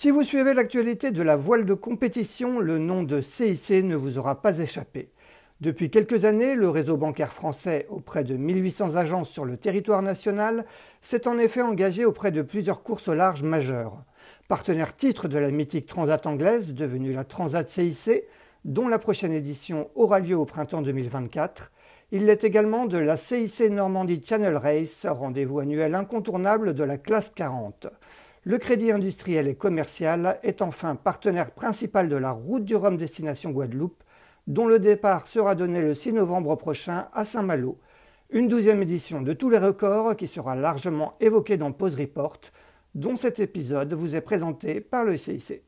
Si vous suivez l'actualité de la voile de compétition, le nom de CIC ne vous aura pas échappé. Depuis quelques années, le réseau bancaire français, auprès de 1800 agences sur le territoire national, s'est en effet engagé auprès de plusieurs courses au large majeures. Partenaire titre de la mythique Transat anglaise, devenue la Transat CIC, dont la prochaine édition aura lieu au printemps 2024, il l'est également de la CIC Normandie Channel Race, rendez-vous annuel incontournable de la classe 40. Le Crédit industriel et commercial est enfin partenaire principal de la route du Rhum destination Guadeloupe, dont le départ sera donné le 6 novembre prochain à Saint-Malo. Une douzième édition de tous les records qui sera largement évoquée dans Pause Report, dont cet épisode vous est présenté par le CIC.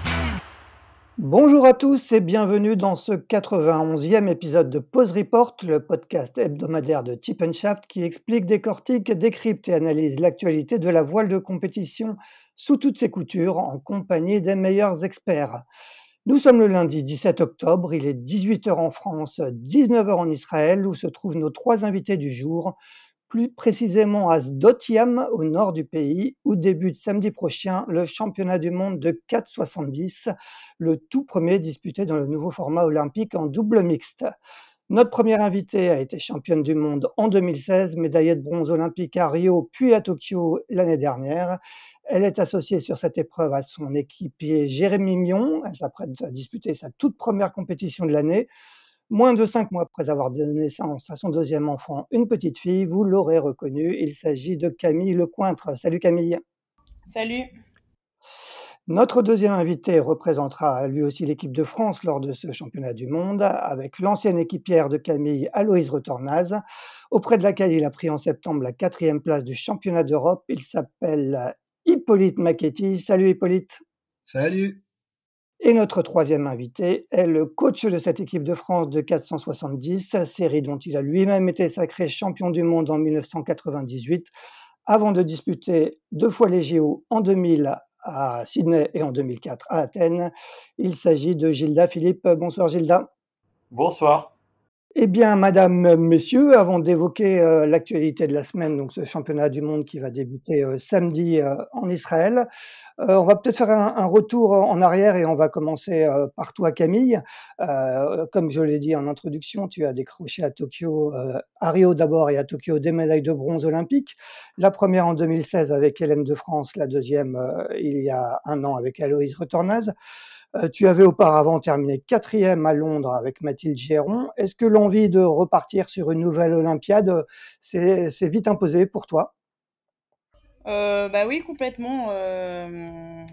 Bonjour à tous et bienvenue dans ce 91e épisode de Pause Report, le podcast hebdomadaire de Chip Shaft qui explique, décortique, décrypte et analyse l'actualité de la voile de compétition sous toutes ses coutures en compagnie des meilleurs experts. Nous sommes le lundi 17 octobre, il est 18h en France, 19h en Israël où se trouvent nos trois invités du jour plus précisément à Sdotiam, au nord du pays, où débute samedi prochain le championnat du monde de 4,70, le tout premier disputé dans le nouveau format olympique en double mixte. Notre première invitée a été championne du monde en 2016, médaillée de bronze olympique à Rio puis à Tokyo l'année dernière. Elle est associée sur cette épreuve à son équipier Jérémy Mion. Elle s'apprête à disputer sa toute première compétition de l'année. Moins de cinq mois après avoir donné naissance à son deuxième enfant, une petite fille, vous l'aurez reconnu, il s'agit de Camille Lecointre. Salut Camille. Salut. Notre deuxième invité représentera lui aussi l'équipe de France lors de ce championnat du monde avec l'ancienne équipière de Camille, Aloïse Retornaz, auprès de laquelle il a pris en septembre la quatrième place du championnat d'Europe. Il s'appelle Hippolyte Macchetti. Salut Hippolyte. Salut. Et notre troisième invité est le coach de cette équipe de France de 470, série dont il a lui-même été sacré champion du monde en 1998, avant de disputer deux fois les JO en 2000 à Sydney et en 2004 à Athènes. Il s'agit de Gilda Philippe. Bonsoir Gilda. Bonsoir. Eh bien, Madame, Messieurs, avant d'évoquer euh, l'actualité de la semaine, donc ce championnat du monde qui va débuter euh, samedi euh, en Israël, on va peut-être faire un, retour en arrière et on va commencer par toi, Camille. comme je l'ai dit en introduction, tu as décroché à Tokyo, à Rio d'abord et à Tokyo des médailles de bronze olympiques. La première en 2016 avec Hélène de France, la deuxième il y a un an avec Aloïse Retornaz. Euh, tu avais auparavant terminé quatrième à Londres avec Mathilde Géron. Est-ce que l'envie de repartir sur une nouvelle Olympiade s'est vite imposée pour toi? Euh, bah oui, complètement. Euh,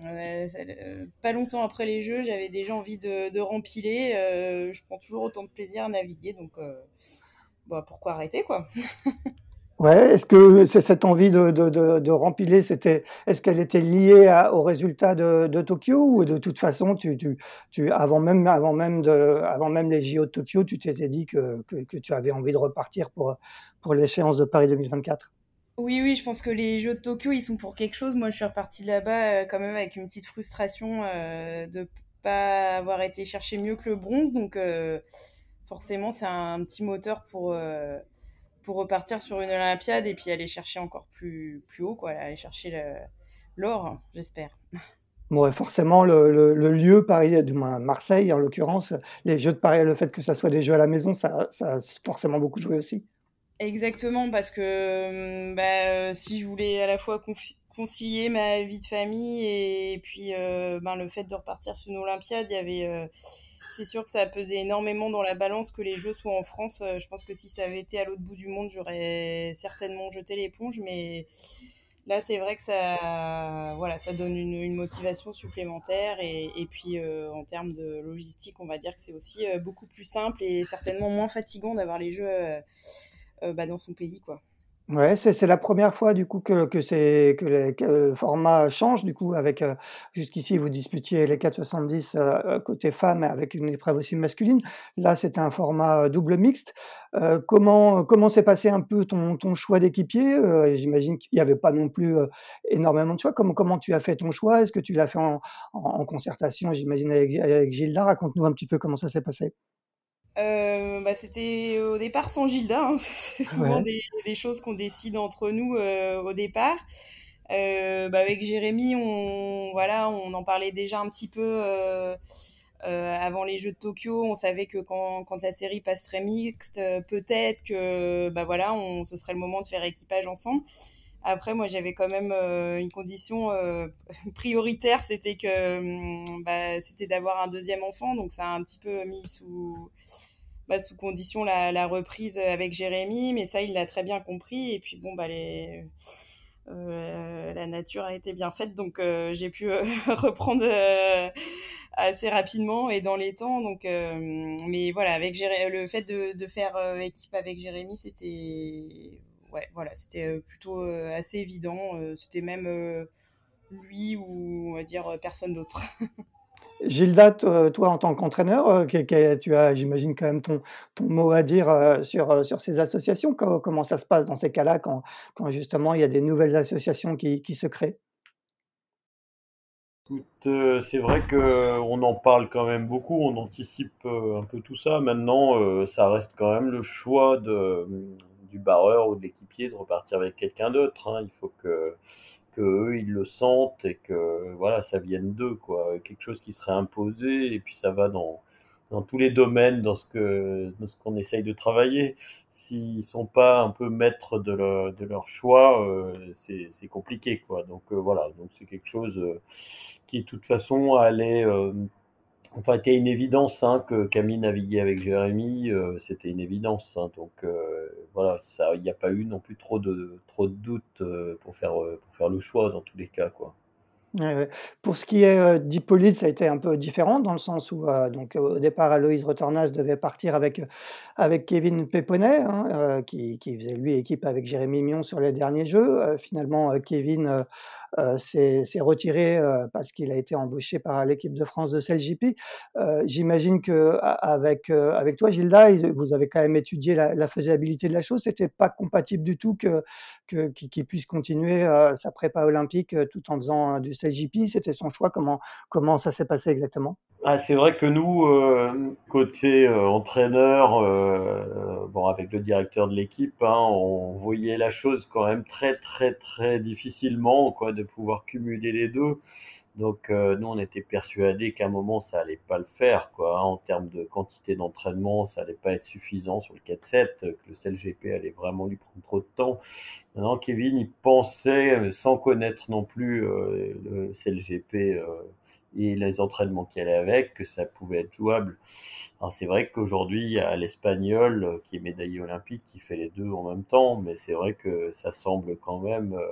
pas longtemps après les Jeux, j'avais déjà envie de, rempiler. je prends toujours autant de plaisir à naviguer, donc bah, pourquoi arrêter quoi? Ouais, est-ce que c'est cette envie de, de, de, rempiler, c'était, est-ce qu'elle était liée au résultat de, de, Tokyo ou de toute façon, tu, tu, tu, avant, même, avant, même de, avant même les JO de Tokyo, tu t'étais dit que, que, tu avais envie de repartir pour, pour l'échéance de Paris 2024 Oui, oui, je pense que les Jeux de Tokyo, ils sont pour quelque chose. Moi, je suis repartie là-bas euh, quand même avec une petite frustration euh, de pas avoir été chercher mieux que le bronze. Donc, euh, forcément, c'est un, petit moteur pour. Pour repartir sur une Olympiade et puis aller chercher encore plus, plus haut, quoi, aller chercher l'or, j'espère. Bon, forcément, le, le, lieu, Paris, du moins Marseille en l'occurrence, les Jeux de Paris, le fait que ça soit des Jeux à la maison, ça, ça a forcément beaucoup joué aussi. Exactement, parce que hum, bah, si je voulais à la fois concilier ma vie de famille et, puis euh, ben, le fait de repartir sur une Olympiade, il y avait, euh, c'est sûr que ça a pesé énormément dans la balance que les Jeux soient en France. Euh, je pense que si ça avait été à l'autre bout du monde, j'aurais certainement jeté l'éponge, mais là, c'est vrai que ça, voilà, ça donne une, motivation supplémentaire. Et, puis, euh, en termes de logistique, on va dire que c'est aussi euh, beaucoup plus simple et certainement moins fatigant d'avoir les jeux bah, dans son pays, quoi. Ouais, c'est la première fois du coup que que c'est que le format change du coup avec, euh, jusqu'ici vous disputiez les 4,70 heu euh, côté femmes avec une épreuve aussi masculine. Là, c'était un format, euh, double mixte. comment comment s'est passé un peu ton ton choix d'équipier? j'imagine qu'il y avait pas non plus, énormément de choix. Comment comment tu as fait ton choix? Est-ce que tu l'as fait en en concertation, j'imagine avec avec Gilda? Raconte-nous un petit peu comment ça s'est passé. Euh, bah, c'était au départ sans Gilda. Hein. C'est souvent des, des, choses qu'on décide entre nous euh, au départ. Euh, bah, avec Jérémy, on, voilà, on en parlait déjà un petit peu avant les Jeux de Tokyo. On savait que quand, quand la série passerait mixte, peut-être que bah, voilà, on, ce serait le moment de faire équipage ensemble. Après, moi, j'avais quand même une condition prioritaire, c'était que hum, bah, c'était d'avoir un deuxième enfant. Donc, ça a un petit peu mis sous bah, sous condition la, reprise avec Jérémy, mais ça, il l'a très bien compris. Et puis, bon, bah, euh, la nature a été bien faite, donc euh, j'ai pu euh, reprendre assez rapidement et dans les temps. Donc, mais voilà, avec le fait de, de faire équipe avec Jérémy, c'était ouais, voilà, c'était plutôt assez évident. c'était même lui ou on va dire personne d'autre. Gilda, toi, en tant qu'entraîneur, euh, tu as, j'imagine, quand même ton, mot à dire euh, sur, euh, sur ces associations. Comment, ça se passe dans ces cas-là quand, justement il y a des nouvelles associations qui, se créent? C'est vrai qu'on en parle quand même beaucoup, on anticipe un peu tout ça. Maintenant, ça reste quand même le choix du barreur ou de l'équipier de repartir avec quelqu'un d'autre. Hein. Il faut que que eux ils le sentent et que voilà ça vienne d'eux quoi. Quelque chose qui serait imposé et puis ça va dans dans tous les domaines dans ce que dans ce qu'on essaye de travailler. S'ils sont pas un peu maîtres de leur, de leur choix euh, c'est compliqué quoi. Donc euh, voilà. Donc c'est quelque chose euh, qui de toute façon allait Enfin, c'était une évidence hein, que Camille naviguait avec Jérémy, euh, c'était une évidence. Hein, donc euh, voilà, il n'y a pas eu non plus trop de trop de doutes euh, pour faire pour faire le choix dans tous les cas, quoi. Pour ce qui est, d'Hippolyte, ça a été un peu différent dans le sens où, donc au départ, Aloïse Retornas devait partir avec, avec Kevin Péponnet, hein, qui qui faisait lui équipe avec Jérémy Mion sur les derniers jeux. finalement, Kevin, s'est retiré euh, parce qu'il a été embauché par l'équipe de France de CLJP. Euh, j'imagine que avec avec toi, Gilda, vous avez quand même étudié la, faisabilité de la chose. C'était pas compatible du tout que qu'il puisse continuer sa prépa olympique tout en faisant du CLJP. C'était son choix. Comment comment ça s'est passé exactement? Ah, c'est vrai que nous, euh, côté euh, entraîneur, euh, bon, avec le directeur de l'équipe, hein, on voyait la chose quand même très, très, très difficilement, quoi, de pouvoir cumuler les deux. Donc, nous, on était persuadés qu'à un moment, ça allait pas le faire, quoi, hein, en termes de quantité d'entraînement, ça allait pas être suffisant sur le 4-7, que le CLGP allait vraiment lui prendre trop de temps. Maintenant, Kevin, il pensait, sans connaître non plus le CLGP et les entraînements qui allaient avec, que ça pouvait être jouable. Alors c'est vrai qu'aujourd'hui, il y a l'Espagnol euh, qui est médaillé olympique qui fait les deux en même temps, mais c'est vrai que ça semble quand même euh,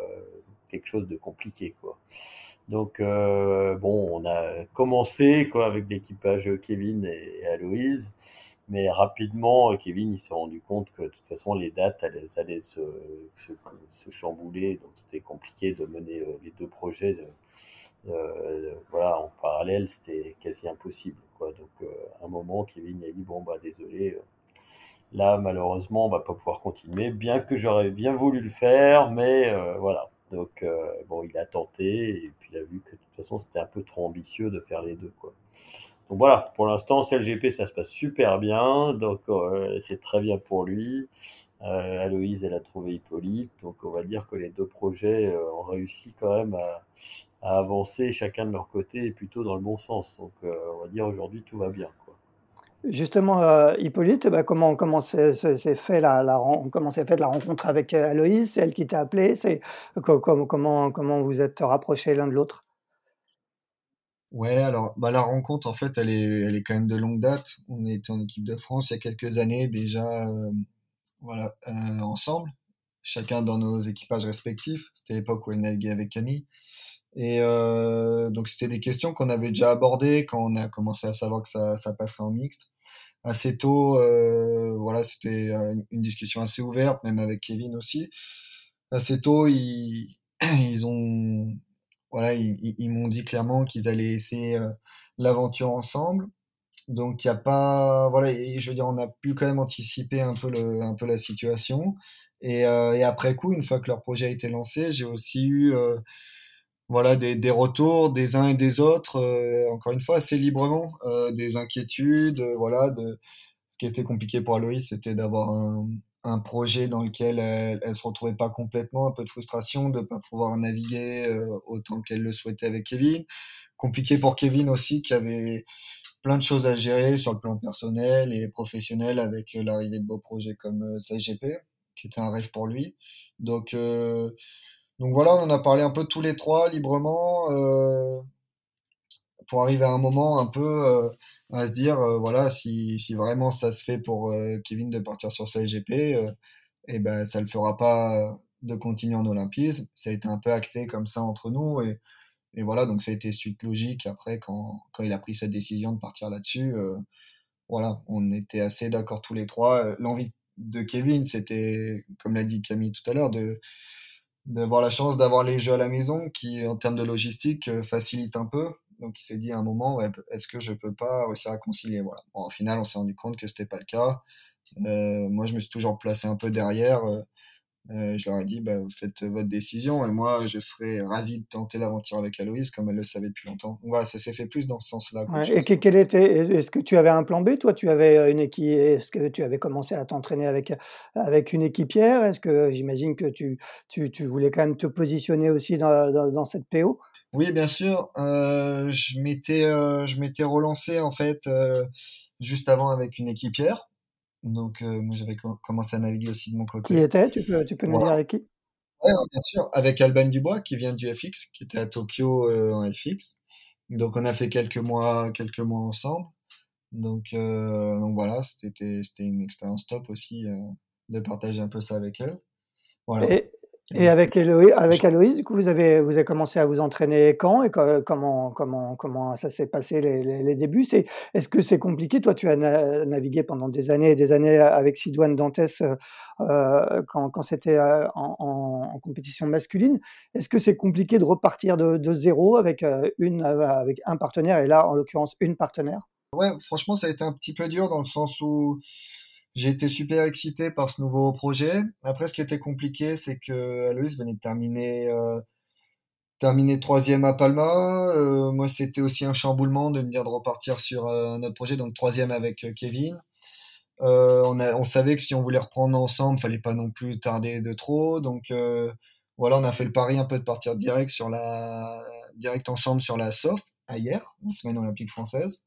quelque chose de compliqué, quoi. Donc euh, bon, on a commencé quoi avec l'équipage Kevin et, Aloïse, mais rapidement Kevin il s'est rendu compte que de toute façon les dates allaient, allaient se, se, chambouler, donc c'était compliqué de mener les deux projets voilà, en parallèle, c'était quasi impossible. Donc, euh, à un moment, Kevin a dit bon bah désolé, euh, là malheureusement on va pas pouvoir continuer, bien que j'aurais bien voulu le faire, mais voilà. Donc bon, il a tenté et puis il a vu que de toute façon c'était un peu trop ambitieux de faire les deux quoi. Donc voilà, pour l'instant CLGP ça se passe super bien, donc c'est très bien pour lui. Euh, Aloïse, elle a trouvé Hippolyte, donc on va dire que les deux projets ont réussi quand même à, à avancer chacun de leur côté et plutôt dans le bon sens. Donc euh, on va dire aujourd'hui tout va bien. Quoi. Justement, euh, Hippolyte, bah, comment comment s'est fait la, la comment fait la rencontre avec euh, Aloïse C'est elle qui t'a appelé? C'est comment comment comment vous êtes rapprochés l'un de l'autre? Ouais, alors bah, la rencontre en fait elle est elle est quand même de longue date. On était en équipe de France il y a quelques années déjà, voilà, ensemble chacun dans nos équipages respectifs. C'était l'époque où elle naviguait avec Camille. Et euh, donc c'était des questions qu'on avait déjà abordées quand on a commencé à savoir que ça, ça passerait en mixte. Assez tôt, euh, voilà, c'était une discussion assez ouverte, même avec Kevin aussi. Assez tôt, ils, ils ont, voilà, ils, m'ont dit clairement qu'ils allaient essayer l'aventure ensemble. Donc il y a pas, voilà, et je veux dire, on a pu quand même anticiper un peu le, un peu la situation. Et, euh, après coup, une fois que leur projet a été lancé, j'ai aussi eu euh, voilà des, des, retours des uns et des autres, euh, encore une fois assez librement, euh, des inquiétudes, euh, voilà. De, ce qui était compliqué pour Aloïs, c'était d'avoir un, un, projet dans lequel elle, elle se retrouvait pas complètement, un peu de frustration de pas pouvoir naviguer autant qu'elle le souhaitait avec Kevin. Compliqué pour Kevin aussi, qui avait plein de choses à gérer sur le plan personnel et professionnel avec l'arrivée de beaux projets comme SGP qui était un rêve pour lui. Donc, euh, donc voilà, on en a parlé un peu tous les trois librement euh, pour arriver à un moment un peu euh, à se dire euh, voilà si, si vraiment ça se fait pour euh, Kevin de partir sur sa SGP, et eh ben ça le fera pas de continuer en olympisme. Ça a été un peu acté comme ça entre nous et, et voilà donc ça a été suite logique après quand, quand il a pris cette décision de partir là-dessus. voilà, on était assez d'accord tous les trois. L'envie de Kevin, c'était, comme l'a dit Camille tout à l'heure, de d'avoir la chance d'avoir les jeux à la maison qui, en termes de logistique, euh, facilite un peu. Donc il s'est dit à un moment, est-ce que je peux pas réussir à concilier voilà. Bon, au final, on s'est rendu compte que c'était pas le cas. Euh, moi, je me suis toujours placé un peu derrière. Euh, euh, je leur ai dit, bah, vous faites votre décision et moi, je serais ravi de tenter l'aventure avec Aloïse comme elle le savait depuis longtemps. Voilà, ça s'est fait plus dans ce sens-là. Ouais, et quel était, est-ce que tu avais un plan B Toi, tu avais euh, une équipe, est-ce que tu avais commencé à t'entraîner avec, avec une équipière? Est-ce que j'imagine que tu, tu, tu, voulais quand même te positionner aussi dans, dans, dans cette PO Oui, bien sûr. Euh, je m'étais, euh, je m'étais relancé en fait juste avant avec une équipière. Donc, euh, moi, j'avais commencé à naviguer aussi de mon côté. Qui était? Tu peux, tu peux nous dire avec qui? Ouais, bien sûr. Avec Alban Dubois, qui vient du FX, qui était à Tokyo euh, en FX. Donc, on a fait quelques mois, quelques mois ensemble. Donc, euh, donc voilà, c'était une expérience top aussi euh, de partager un peu ça avec elle. Voilà. Et, et avec Héloïse, avec Aloïs, du coup, vous avez, vous avez commencé à vous entraîner quand et comment, comment, comment ça s'est passé les, les, les débuts? C'est, Est-ce que c'est compliqué? Toi, tu as na navigué pendant des années et des années avec Sidoine Dantes euh, quand, quand c'était euh, en, en, en, compétition masculine. Est-ce que c'est compliqué de repartir de, de zéro avec, euh, une, avec un partenaire et là, en l'occurrence, une partenaire? Ouais, franchement, ça a été un petit peu dur dans le sens où j'ai été super excité par ce nouveau projet. Après, ce qui était compliqué, c'est que Aloïs venait de terminer, euh, terminer troisième à Palma. Euh, moi, c'était aussi un chamboulement de me dire de repartir sur euh, un autre projet, donc troisième avec Kevin. On, savait que si on voulait reprendre ensemble, fallait pas non plus tarder de trop. Donc voilà, on a fait le pari un peu de partir direct sur la, direct ensemble sur la SOF à hier, semaine olympique française.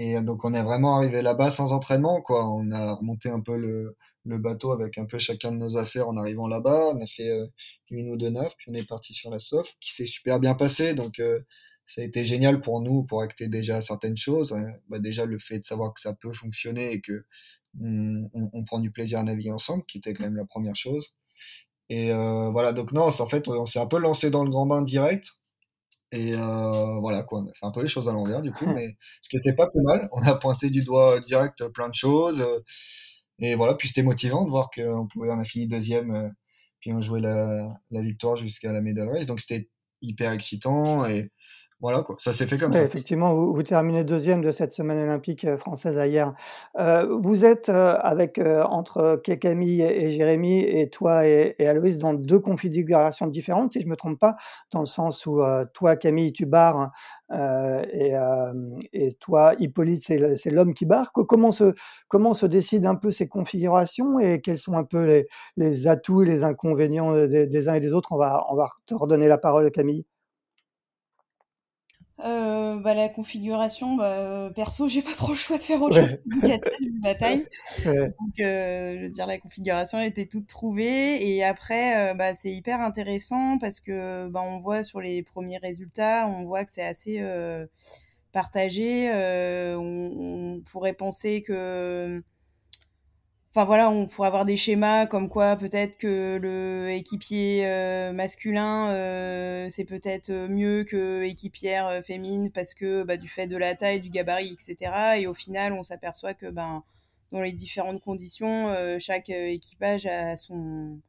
Et donc on est vraiment arrivé là-bas sans entraînement, quoi. On a remonté un peu le, bateau avec un peu chacun de nos affaires en arrivant là-bas. On a fait euh, une ou deux neufs, puis on est parti sur la SOF, qui s'est super bien passé. Donc euh, ça a été génial pour nous, pour acter déjà certaines choses. Bah, déjà le fait de savoir que ça peut fonctionner et que on, on, prend du plaisir à naviguer ensemble, qui était quand même la première chose. Et euh, voilà, donc non, en fait, on s'est un peu lancé dans le grand bain direct. Et euh, voilà, quoi, on a fait un peu les choses à l'envers du coup, mais ce qui était pas plus mal. On a pointé du doigt direct plein de choses. Euh, et voilà, puis c'était motivant de voir qu'on pouvait, on a fini deuxième, euh, puis on jouait la, la victoire jusqu'à la medal race. Donc c'était hyper excitant et voilà quoi, ça s'est fait comme oui, ça. Effectivement, vous, vous, terminez deuxième de cette semaine olympique euh, française hier. Euh, vous êtes euh, avec euh, entre Camille et Jérémy et toi et, et, Aloïs dans deux configurations différentes, si je me trompe pas, dans le sens où toi Camille tu barres et, et, toi Hippolyte c'est l'homme qui barre. Comment se comment se décident un peu ces configurations et quels sont un peu les, les atouts et les inconvénients des, des uns et des autres? On va on va te redonner la parole Camille. Euh, bah, la configuration, bah, perso, j'ai pas trop le choix de faire autre ouais. chose que une bataille. Ouais. Donc, euh, je veux dire, la configuration était toute trouvée. Et après, euh, bah, c'est hyper intéressant parce que bah, on voit sur les premiers résultats, on voit que c'est assez euh, partagé. Euh, on, on, pourrait penser que Enfin voilà, on pourrait avoir des schémas comme quoi peut-être que le équipier euh, masculin euh, c'est peut-être mieux que équipière féminine parce que bah, du fait de la taille, du gabarit, etc. Et au final, on s'aperçoit que ben dans les différentes conditions, chaque équipage a son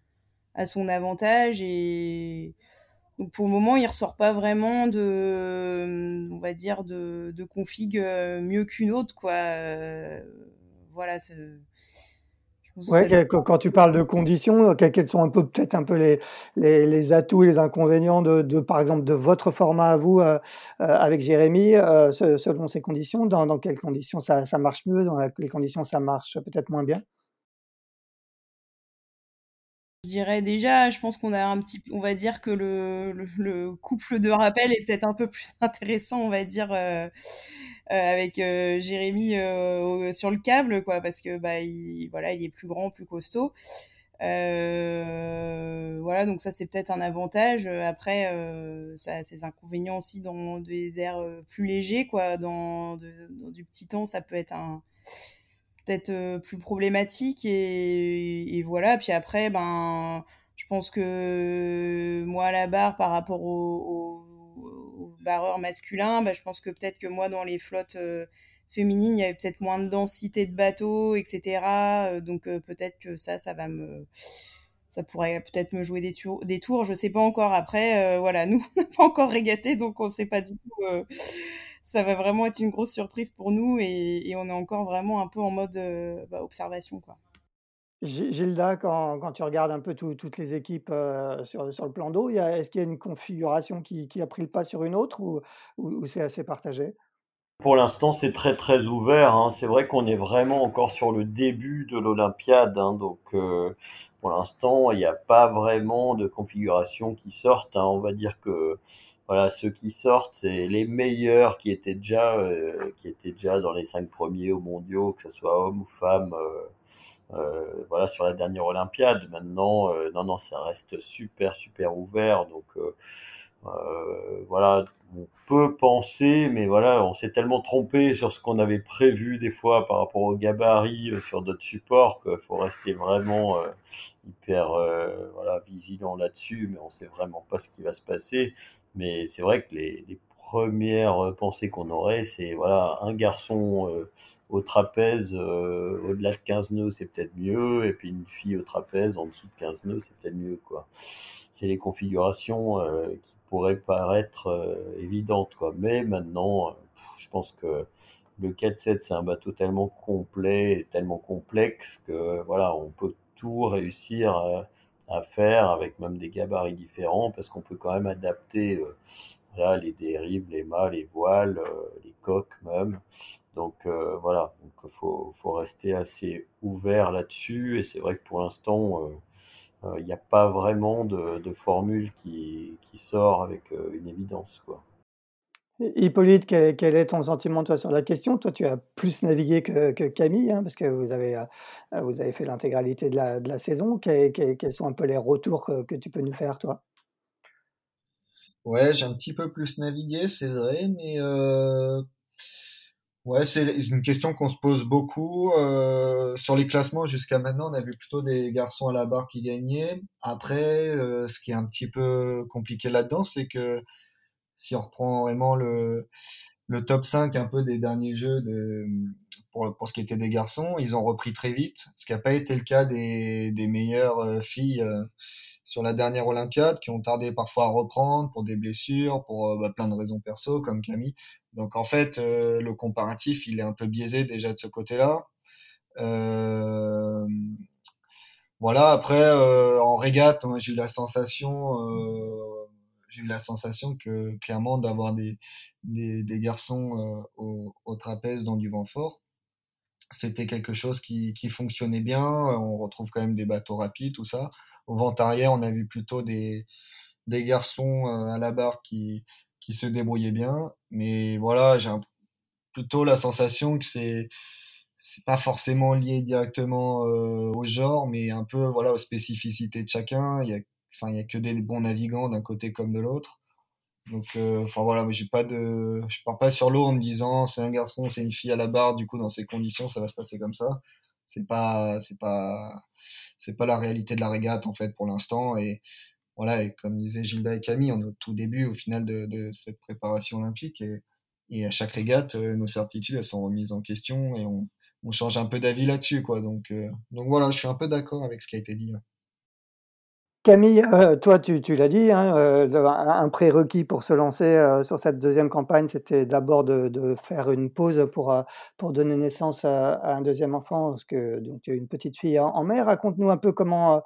avantage et donc pour le moment, il ressort pas vraiment de, on va dire, de, config mieux qu'une autre, quoi. voilà, Quand tu parles de conditions, quels sont un peu peut-être un peu les, les, les, atouts et les inconvénients de, de, par exemple de votre format à vous euh, euh, avec Jérémy euh, selon ces conditions dans, dans, quelles conditions ça, ça marche mieux dans quelles conditions ça marche peut-être moins bien? Je dirais déjà, je pense qu'on a un petit, on va dire que le, le, le couple de rappel est peut-être un peu plus intéressant, on va dire, euh, euh, avec euh, Jérémy sur le câble, quoi, parce que bah, il, voilà, il est plus grand, plus costaud. Voilà, donc ça c'est peut-être un avantage. Après, ça a ses inconvénients aussi dans des airs plus légers, quoi. Dans du petit temps, ça peut être un peut-être euh, plus problématique et, voilà. Puis après ben je pense que moi à la barre par rapport au, au, barreur masculin ben, je pense que peut-être que moi dans les flottes euh, féminines il y avait peut-être moins de densité de bateaux etc euh, donc peut-être que ça ça va me ça pourrait peut-être me jouer des tours, des tours, je sais pas encore. Après, voilà, nous on n'a pas encore régaté, donc on sait pas du tout ça va vraiment être une grosse surprise pour nous et, on est encore vraiment un peu en mode euh, bah, observation. Quoi. Gilda, quand, quand, tu regardes un peu toutes les équipes euh, sur, sur, le plan d'eau, est-ce qu'il y a une configuration qui, qui, a pris le pas sur une autre ou, ou, c'est assez partagé? Pour l'instant, c'est très très ouvert. Hein. C'est vrai qu'on est vraiment encore sur le début de l'Olympiade. Hein. donc, euh, pour l'instant, il n'y a pas vraiment de configuration qui sortent. Hein. On va dire que voilà, ceux qui sortent, c'est les meilleurs qui étaient déjà, euh, qui étaient déjà dans les cinq premiers aux mondiaux, que ce soit hommes ou femmes. Euh, euh, voilà, sur la dernière Olympiade. Maintenant, non, non, ça reste super, super ouvert. Donc, voilà, on peut penser, mais voilà, on s'est tellement trompé sur ce qu'on avait prévu des fois par rapport au gabarit sur d'autres supports qu'il faut rester vraiment hyper vigilant là-dessus, mais on sait vraiment pas ce qui va se passer. Mais c'est vrai que les, les premières pensées qu'on aurait, c'est voilà, un garçon euh, au trapèze euh, au-delà de 15 nœuds, c'est peut-être mieux, et puis une fille au trapèze en dessous de 15 nœuds, c'est peut-être mieux. quoi. C'est les configurations euh, qui pourraient paraître évidentes. quoi. Mais maintenant, je pense que le 4-7, c'est un bateau tellement complet et tellement complexe que voilà, on peut tout réussir à à faire avec même des gabarits différents parce qu'on peut quand même adapter euh, les dérives, les mâts, les voiles, euh, les coques même. Donc euh, voilà, donc faut, faut rester assez ouvert là-dessus et c'est vrai que pour l'instant il n'y a pas vraiment de, de formule qui, qui sort avec une évidence quoi. Hippolyte, quel, est ton sentiment toi sur la question? Toi, tu as plus navigué que, Camille, hein, parce que vous avez, euh, vous avez fait l'intégralité de la, saison. quels sont un peu les retours que, tu peux nous faire, toi? Ouais, j'ai un petit peu plus navigué, c'est vrai, mais euh... ouais, c'est une question qu'on se pose beaucoup. Euh, sur les classements, jusqu'à maintenant, on a vu plutôt des garçons à la barre qui gagnaient. Après, ce qui est un petit peu compliqué là-dedans, c'est que si on reprend vraiment le, top 5 un peu des derniers jeux pour, ce qui était des garçons, ils ont repris très vite, ce qui n'a pas été le cas des, meilleures euh, filles euh, sur la dernière Olympiade, qui ont tardé parfois à reprendre pour des blessures, pour euh, bah, plein de raisons perso, comme Camille. Donc en fait, le comparatif, il est un peu biaisé déjà de ce côté-là. Voilà, après, en régate, j'ai eu la sensation j'ai eu la sensation que clairement d'avoir des, des, garçons euh, au, au, trapèze dans du vent fort, c'était quelque chose qui, qui, fonctionnait bien. On retrouve quand même des bateaux rapides, tout ça. Au vent arrière, on a vu plutôt des, des garçons euh, à la barre qui, qui se débrouillaient bien. Mais voilà, j'ai plutôt la sensation que c'est c'est pas forcément lié directement euh, au genre, mais un peu voilà aux spécificités de chacun. Il y a Enfin, il y a que des bons navigants d'un côté comme de l'autre. Donc, euh, enfin voilà, mais j'ai pas de, je pars pas sur l'eau en me disant c'est un garçon, c'est une fille à la barre. Du coup, dans ces conditions, ça va se passer comme ça. c'est pas, c'est pas, c'est pas la réalité de la régate en fait pour l'instant. Et voilà, comme disaient Gilda et Camille, on est au tout début au final de, cette préparation olympique et, à chaque régate, euh, nos certitudes sont remises en question et on, change un peu d'avis là-dessus. Donc, euh, donc voilà, je suis un peu d'accord avec ce qui a été dit. Camille, euh, toi, tu, l'as dit, hein, euh, un prérequis pour se lancer euh, sur cette deuxième campagne, c'était d'abord de, faire une pause pour, donner naissance à, un deuxième enfant, parce que donc, tu as une petite fille en, mer. Raconte-nous un peu comment,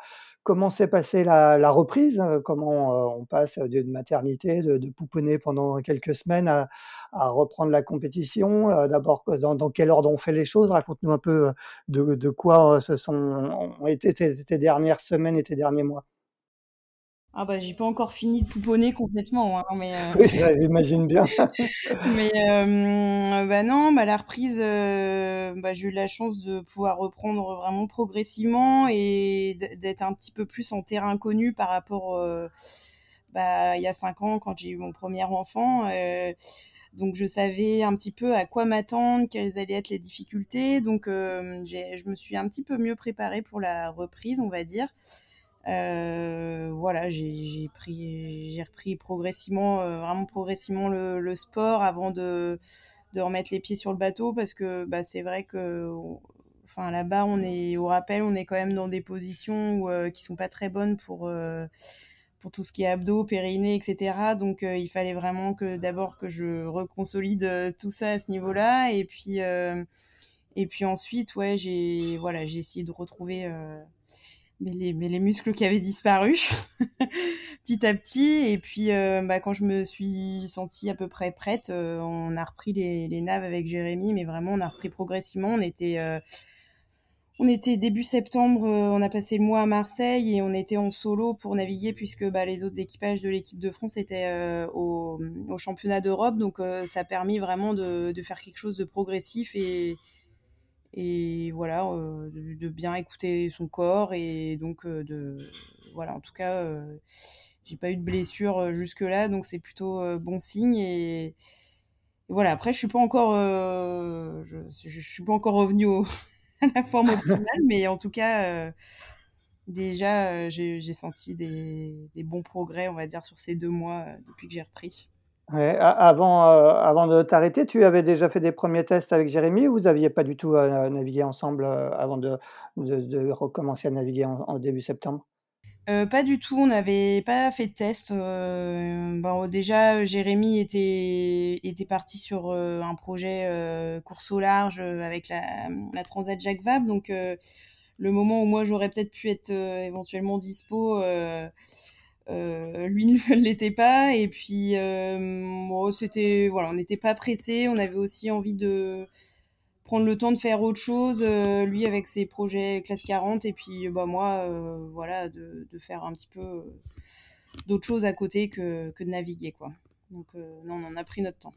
s'est passée la, reprise, comment on passe d'une maternité, de, pouponner pendant quelques semaines à, reprendre la compétition. D'abord, dans, quel ordre on fait les choses? Raconte-nous un peu de, quoi ce sont, ont été tes dernières semaines et tes derniers mois. Ah bah j'ai pas encore fini de pouponner complètement, hein, mais euh... oui, j'imagine bien. mais euh, bah non, bah la reprise, euh, bah, j'ai eu la chance de pouvoir reprendre vraiment progressivement et d'être un petit peu plus en terrain connu par rapport, euh, bah il y a cinq ans quand j'ai eu mon premier enfant. Euh, donc je savais un petit peu à quoi m'attendre, quelles allaient être les difficultés. Donc je me suis un petit peu mieux préparée pour la reprise, on va dire. Euh, voilà, j'ai pris, j'ai repris progressivement, euh, vraiment progressivement le, le, sport avant de, de remettre les pieds sur le bateau parce que bah, c'est vrai que, enfin là-bas, on est au rappel, on est quand même dans des positions où, euh, qui sont pas très bonnes pour euh, pour tout ce qui est abdos, périnée, etc. Donc euh, il fallait vraiment que d'abord que je reconsolide tout ça à ce niveau-là et puis et puis ensuite, ouais, j'ai voilà, j'ai essayé de retrouver mais les, mais les muscles qui avaient disparu petit à petit. Et puis, euh, bah, quand je me suis sentie à peu près prête, euh, on a repris les, les, naves avec Jérémy, mais vraiment, on a repris progressivement. On était, euh, on était début septembre, on a passé le mois à Marseille et on était en solo pour naviguer puisque bah, les autres équipages de l'équipe de France étaient au, au, championnat d'Europe. Donc, ça a permis vraiment de, de, faire quelque chose de progressif et et voilà euh, de, de, bien écouter son corps et donc euh, de voilà en tout cas euh, j'ai pas eu de blessure jusque là donc c'est plutôt bon signe et, et, voilà. Après je suis pas encore je, je, suis pas encore revenu à la forme optimale mais en tout cas déjà j'ai senti des, des, bons progrès on va dire sur ces deux mois depuis que j'ai repris Avant, euh, avant de t'arrêter, tu avais déjà fait des premiers tests avec Jérémy ou vous n'aviez pas du tout euh, navigué ensemble euh, avant de, recommencer à naviguer en, début septembre? Pas du tout, on n'avait pas fait de test. Bon, déjà, Jérémy était, était parti sur un projet course au large avec la, la Transat Jacques Vabre, donc le moment où moi j'aurais peut-être pu être éventuellement dispo euh, lui ne l'était pas et puis euh, bon, c'était voilà on n'était pas pressé on avait aussi envie de prendre le temps de faire autre chose euh, lui avec ses projets classe 40 et puis bah moi euh, voilà de, de, faire un petit peu euh, d'autres choses à côté que, que de naviguer quoi. Donc euh, non on a pris notre temps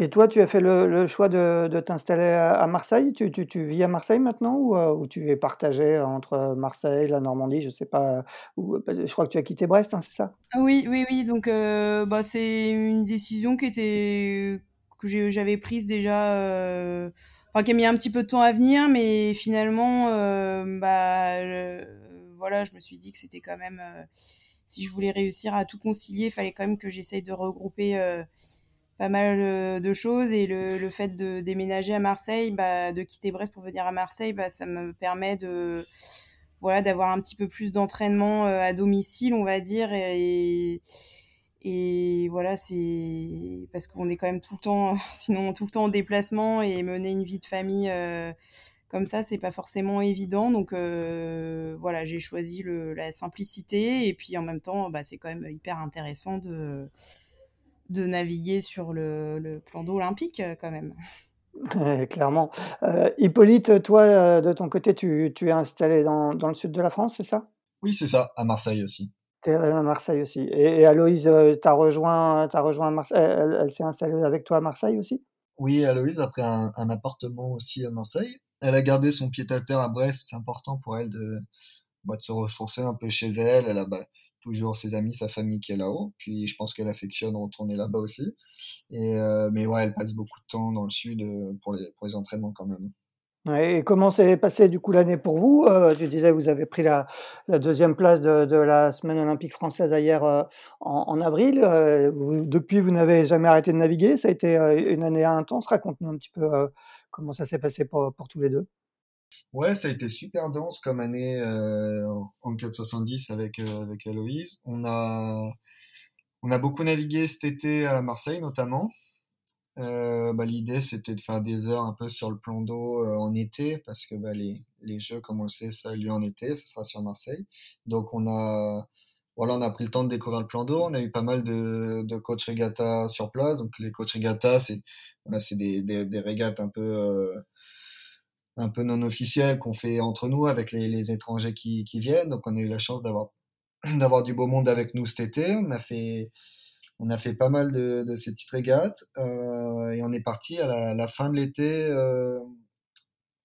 et toi, tu as fait le, choix de, t'installer à Marseille? Tu, vis à Marseille maintenant ou, euh, tu es partagé entre Marseille, la Normandie Je sais pas. Où, bah, je crois que tu as quitté Brest, hein, c'est ça? Oui, oui, oui. Donc, euh, bah, c'est une décision qui était que j'avais prise déjà. Euh, enfin, qui a mis un petit peu de temps à venir, mais finalement, euh, bah, voilà, je me suis dit que c'était quand même. Euh, si je voulais réussir à tout concilier, il fallait quand même que j'essaye de regrouper euh, pas mal euh, de choses et le, le, fait de déménager à Marseille, bah, de quitter Brest pour venir à Marseille, bah, ça me permet de voilà d'avoir un petit peu plus d'entraînement euh, à domicile, on va dire et, et voilà c'est parce qu'on est quand même tout le temps sinon tout le temps en déplacement et mener une vie de famille euh, comme ça c'est pas forcément évident. Donc voilà j'ai choisi la simplicité et puis en même temps bah, c'est quand même hyper intéressant de de naviguer sur le, le plan d'eau olympique quand même. Ouais, clairement. Euh, Hippolyte, toi, euh, de ton côté, tu, tu es installé dans, dans, le sud de la France, c'est ça? Oui, c'est ça, à Marseille aussi. Tu es à Marseille aussi. Et, et Aloïse, euh, t'as rejoint, as rejoint Marseille, elle, elle s'est installée avec toi à Marseille aussi? Oui, Aloïse a pris un, un, appartement aussi à Marseille. Elle a gardé son pied-à-terre à Brest, c'est important pour elle de, bah, de se ressourcer un peu chez elle. Elle a, bah, toujours ses amis, sa famille qui est là-haut. Puis je pense qu'elle affectionne retourner là-bas aussi. Et, euh, mais ouais, elle passe beaucoup de temps dans le sud euh, pour, les, entraînements quand même. et comment s'est passée du coup l'année pour vous? Heu, tu disais vous avez pris la 2 place de la semaine olympique française hier, heu, en avril, depuis vous n'avez jamais arrêté de naviguer, ça a été, une année intense? Raconte-nous un petit peu, comment ça s'est passé pour pour tous les 2. Ouais, ça a été super dense comme année, heu, en en 470 avec, heu, avec. On a on a beaucoup navigué cet été à Marseille notamment. Euh, bah, l'idée c'était de faire des heures un peu sur le plan d'eau euh, en été parce que bah, les, les jeux comme on le sait ça a lieu en été ça sera sur Marseille donc on a voilà on a pris le temps de découvrir le plan d'eau on a eu pas mal de, de coach regatta sur place donc les coach regatta c'est voilà, des, des, des, régates un peu euh, un peu non officielles qu'on fait entre nous avec les, les étrangers qui, qui viennent donc on a eu la chance d'avoir d'avoir du beau monde avec nous cet été on a fait on a fait pas mal de, de ces petites régates euh, et on est parti à la, la fin de l'été. Euh,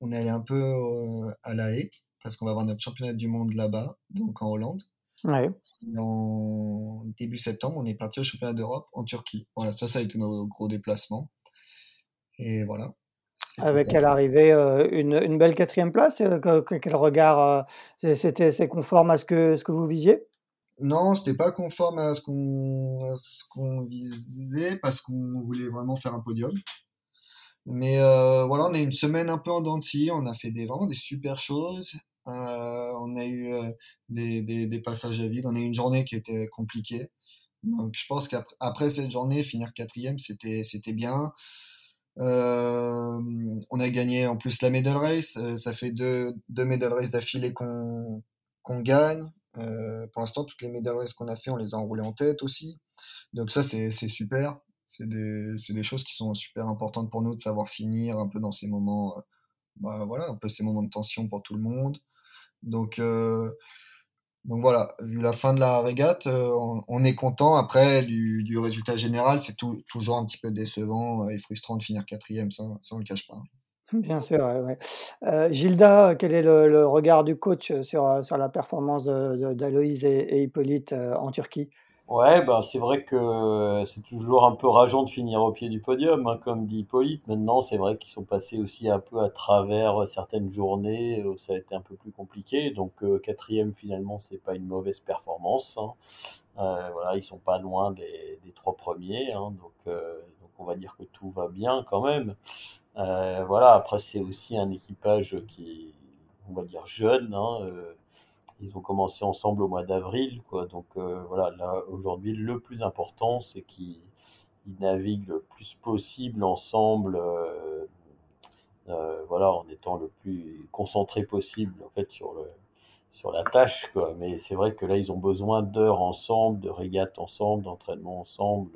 on est allé un peu euh, à La Haye parce qu'on va avoir notre championnat du monde là-bas, donc en Hollande. Ouais. Et en début septembre, on est parti au championnat d'Europe en Turquie. Voilà, ça, ça a été nos gros déplacements. Et voilà. Avec à l'arrivée euh, une, une, belle quatrième place. Euh, quel regard euh, c'était, c'est conforme à ce que, ce que vous visiez? Non, c'était pas conforme à ce qu'on visait parce qu'on voulait vraiment faire un podium. Mais euh, voilà, on a une semaine un peu en dents on a fait des, vraiment des super choses. Euh, on a eu des, des, des, passages à vide, on a eu une journée qui était compliquée. Donc je pense qu'après cette journée, finir quatrième, c'était c'était bien. Euh, on a gagné en plus la medal race, euh, ça fait deux, deux medal race d'affilée qu'on gagne. Euh, pour l'instant, toutes les medal races qu'on a fait, on les a enroulées en tête aussi. Donc ça, c'est super. C'est des, des, choses qui sont super importantes pour nous de savoir finir un peu dans ces moments, bah, voilà, un peu ces moments de tension pour tout le monde. Donc, donc voilà, vu la fin de la régate, euh, on, est content. Après, du, du résultat général, c'est toujours un petit peu décevant et frustrant de finir quatrième, ça, ça on le cache pas. Bien sûr, ouais, ouais. Heu, Gilda, quel est le regard du coach, sur, sur la performance d'Aloïse et Hippolyte, heu, en Turquie? Ouais, bah, c'est vrai que c'est toujours un peu rageant de finir au pied du podium, hein, comme dit Hippolyte. Maintenant, c'est vrai qu'ils sont passés aussi un peu à travers certaines journées où ça a été un peu plus compliqué. Donc, euh, quatrième, finalement, c'est pas une mauvaise performance. Hein. Euh, voilà, ils sont pas loin des, trois premiers. Hein, donc, euh, donc, on va dire que tout va bien quand même. Euh, voilà, après, c'est aussi un équipage qui, on va dire, jeune. Hein, euh, ils ont commencé ensemble au mois d'avril, quoi. Donc euh, voilà, là aujourd'hui, le plus important, c'est qu'ils naviguent le plus possible ensemble, euh, euh, voilà, en étant le plus concentré possible en fait sur le sur la tâche, quoi. Mais c'est vrai que là, ils ont besoin d'heures ensemble, de régates ensemble, d'entraînement ensemble.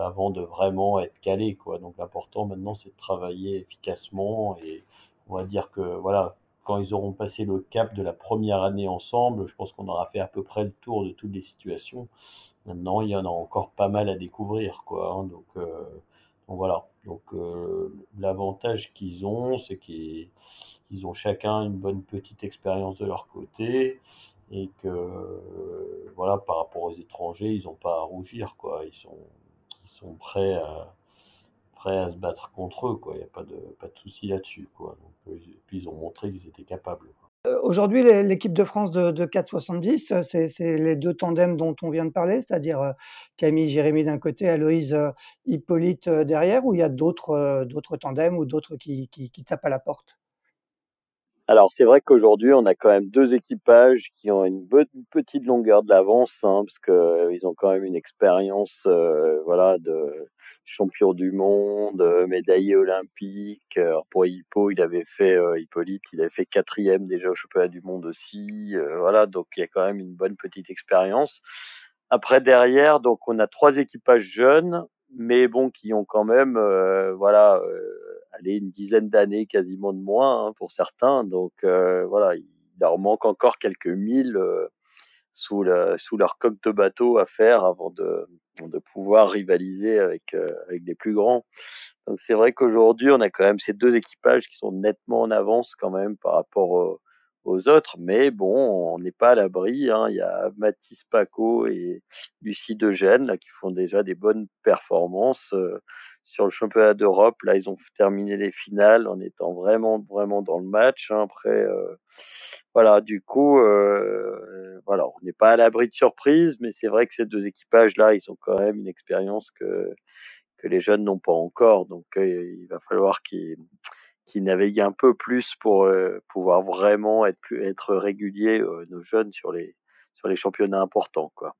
Avant de vraiment être calé quoi. Donc l'important maintenant c'est de travailler efficacement et on va dire que voilà, quand ils auront passé le cap de la première année ensemble, je pense qu'on aura fait à peu près le tour de toutes les situations. Maintenant, il y en a encore pas mal à découvrir quoi. Hein. donc, euh, donc, voilà. Donc euh, l'avantage qu'ils ont, c'est qu'ils ils ont chacun une bonne petite expérience de leur côté et que voilà par rapport aux étrangers ils n'ont pas à rougir quoi ils sont sont prêts à, prêts à se battre contre eux. Quoi. Il n'y a pas de, pas de souci là-dessus. Quoi. Euh, puis ils ont montré qu'ils étaient capables. Euh, aujourd'hui, l'équipe de France de, de 4,70, c'est les deux tandems dont on vient de parler, c'est-à-dire euh, Camille, Jérémy d'un côté, Aloïse, Hippolyte derrière, ou il y a d'autres tandems ou d'autres qui, qui tapent à la porte? Alors c'est vrai qu'aujourd'hui on a quand même deux équipages qui ont une, bonne, petite longueur de l'avance hein, parce que euh, ils ont quand même une expérience euh, voilà de champion du monde, euh, médaillé olympique. Alors pour Hippo, il avait fait euh, Hippolyte, il avait fait quatrième déjà au championnat du monde aussi. voilà donc il y a quand même une bonne petite expérience. Après derrière donc on a trois équipages jeunes mais bon qui ont quand même voilà allez, une dizaine d'années quasiment de moins hein, pour certains. Donc euh, voilà, il leur manque encore quelques milles euh, sous, sous leur coque de bateau à faire avant de, de pouvoir rivaliser avec, euh, avec les plus grands. Donc c'est vrai qu'aujourd'hui, on a quand même ces deux équipages qui sont nettement en avance quand même par rapport aux, aux autres. Mais bon, on n'est pas à l'abri. Hein. Il y a Mathis Paco et Lucie Degène là, qui font déjà des bonnes performances euh, sur le championnat d'Europe. Là, ils ont terminé les finales en étant vraiment, vraiment dans le match. Hein. Après, euh, voilà, du coup, euh, voilà, on n'est pas à l'abri de surprise, mais c'est vrai que ces deux équipages-là, ils ont quand même une expérience que que les jeunes n'ont pas encore. Donc, il va falloir qu'ils qui naviguent un peu plus pour euh, pouvoir vraiment être plus être réguliers euh, nos jeunes sur les sur les championnats importants quoi.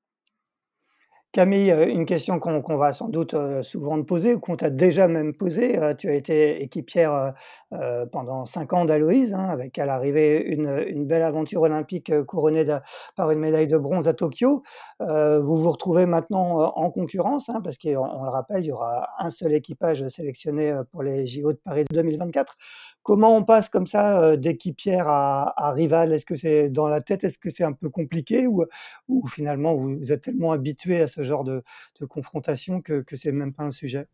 Camille, euh, une question qu'on va sans doute souvent te poser ou qu'on t'a déjà même posée. Tu as été équipière pendant cinq ans d'Aloïse, hein, avec à l'arrivée une, une, belle aventure olympique couronnée par une médaille de bronze à Tokyo. vous vous retrouvez maintenant en concurrence, hein, parce qu'on le rappelle, il y aura un seul équipage sélectionné pour les JO de Paris 2024. Comment on passe comme ça d'équipière à, à, rival? Est-ce que c'est dans la tête? Est-ce que c'est un peu compliqué? Ou, ou, finalement vous êtes tellement habitué à ce genre de, de confrontation que, que c'est même pas un sujet?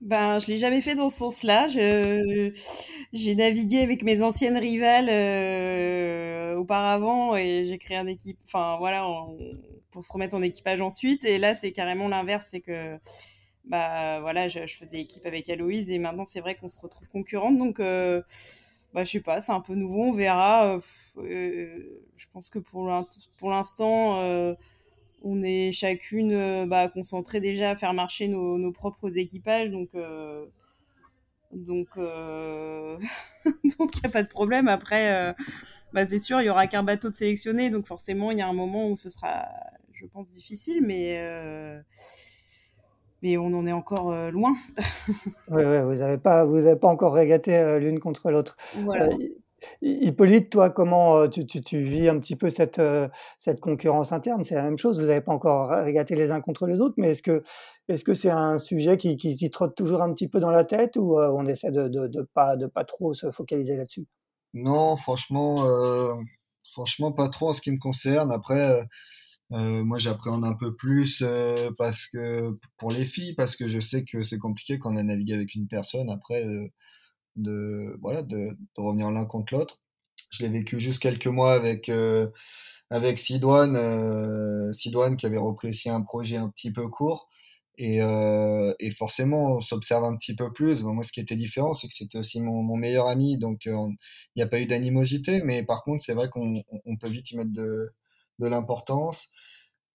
Ben, je l'ai jamais fait dans ce sens-là. J'ai navigué avec mes anciennes rivales euh, auparavant et j'ai créé un équipe. Enfin voilà, pour se remettre en équipage ensuite. Et là, c'est carrément l'inverse, c'est que bah voilà, je, faisais équipe avec Aloïse et maintenant c'est vrai qu'on se retrouve concurrente. Donc euh, bah je sais pas, c'est un peu nouveau, on verra. Euh, euh, je pense que pour l'instant on est chacune euh, bah, concentrée déjà à faire marcher nos, nos propres équipages, donc euh, donc euh, donc il n'y a pas de problème. Après, bah, c'est sûr, il y aura qu'un bateau de sélectionné, donc forcément il y a un moment où ce sera, je pense, difficile, mais mais on en est encore loin. oui, ouais, vous n'avez pas, vous avez pas encore régaté l'une contre l'autre. Voilà. Hippolyte, toi, comment euh, tu, vis un petit peu cette, euh, cette concurrence interne? C'est la même chose, vous n'avez pas encore régaté les uns contre les autres, mais est-ce que c'est un sujet qui, trotte toujours un petit peu dans la tête ou euh, on essaie de, de pas trop se focaliser là-dessus? Non, franchement, franchement, pas trop en ce qui me concerne. Après, moi, j'appréhende un peu plus parce que pour les filles, parce que je sais que c'est compliqué quand on a navigué avec une personne. Après, de, voilà, de, revenir l'un contre l'autre. Je l'ai vécu juste quelques mois avec, euh, avec Sidoine, euh, qui avait repris aussi un projet un petit peu court. Et, euh, et forcément, on s'observe un petit peu plus. moi, ce qui était différent, c'est que c'était aussi mon, meilleur ami, donc il n'y a pas eu d'animosité. Mais par contre, c'est vrai qu'on on peut vite y mettre de, de l'importance.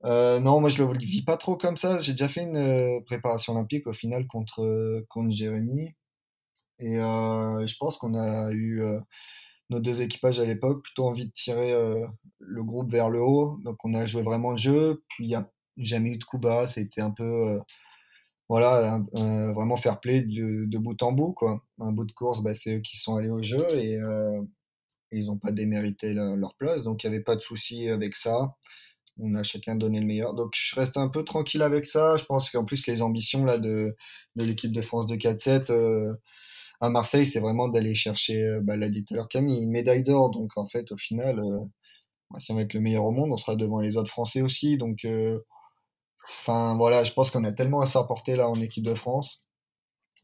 Euh, non, moi je le vis pas trop comme ça. J'ai déjà fait une préparation olympique au final contre, contre Jérémy. Et euh, je pense qu'on a eu euh, nos deux équipages à l'époque plutôt envie de tirer euh, le groupe vers le haut. Donc on a joué vraiment le jeu. Puis il n'y a jamais eu de coup bas. C'était un peu voilà, vraiment fair play de, bout en bout. Quoi. Un bout de course, bah, c'est eux qui sont allés au jeu et, ils n'ont pas démérité leur place. Donc il n'y avait pas de souci avec ça. On a chacun donné le meilleur. Donc je reste un peu tranquille avec ça. Je pense qu'en plus les ambitions là, de, de l'équipe de France de 4-7, à Marseille, c'est vraiment d'aller chercher, euh, bah, l'a dit tout à l'heure Camille, une médaille d'or. Donc en fait, au final, euh, si on va être le meilleur au monde, on sera devant les autres Français aussi. Donc, euh, enfin voilà, je pense qu'on a tellement à s'apporter là en équipe de France.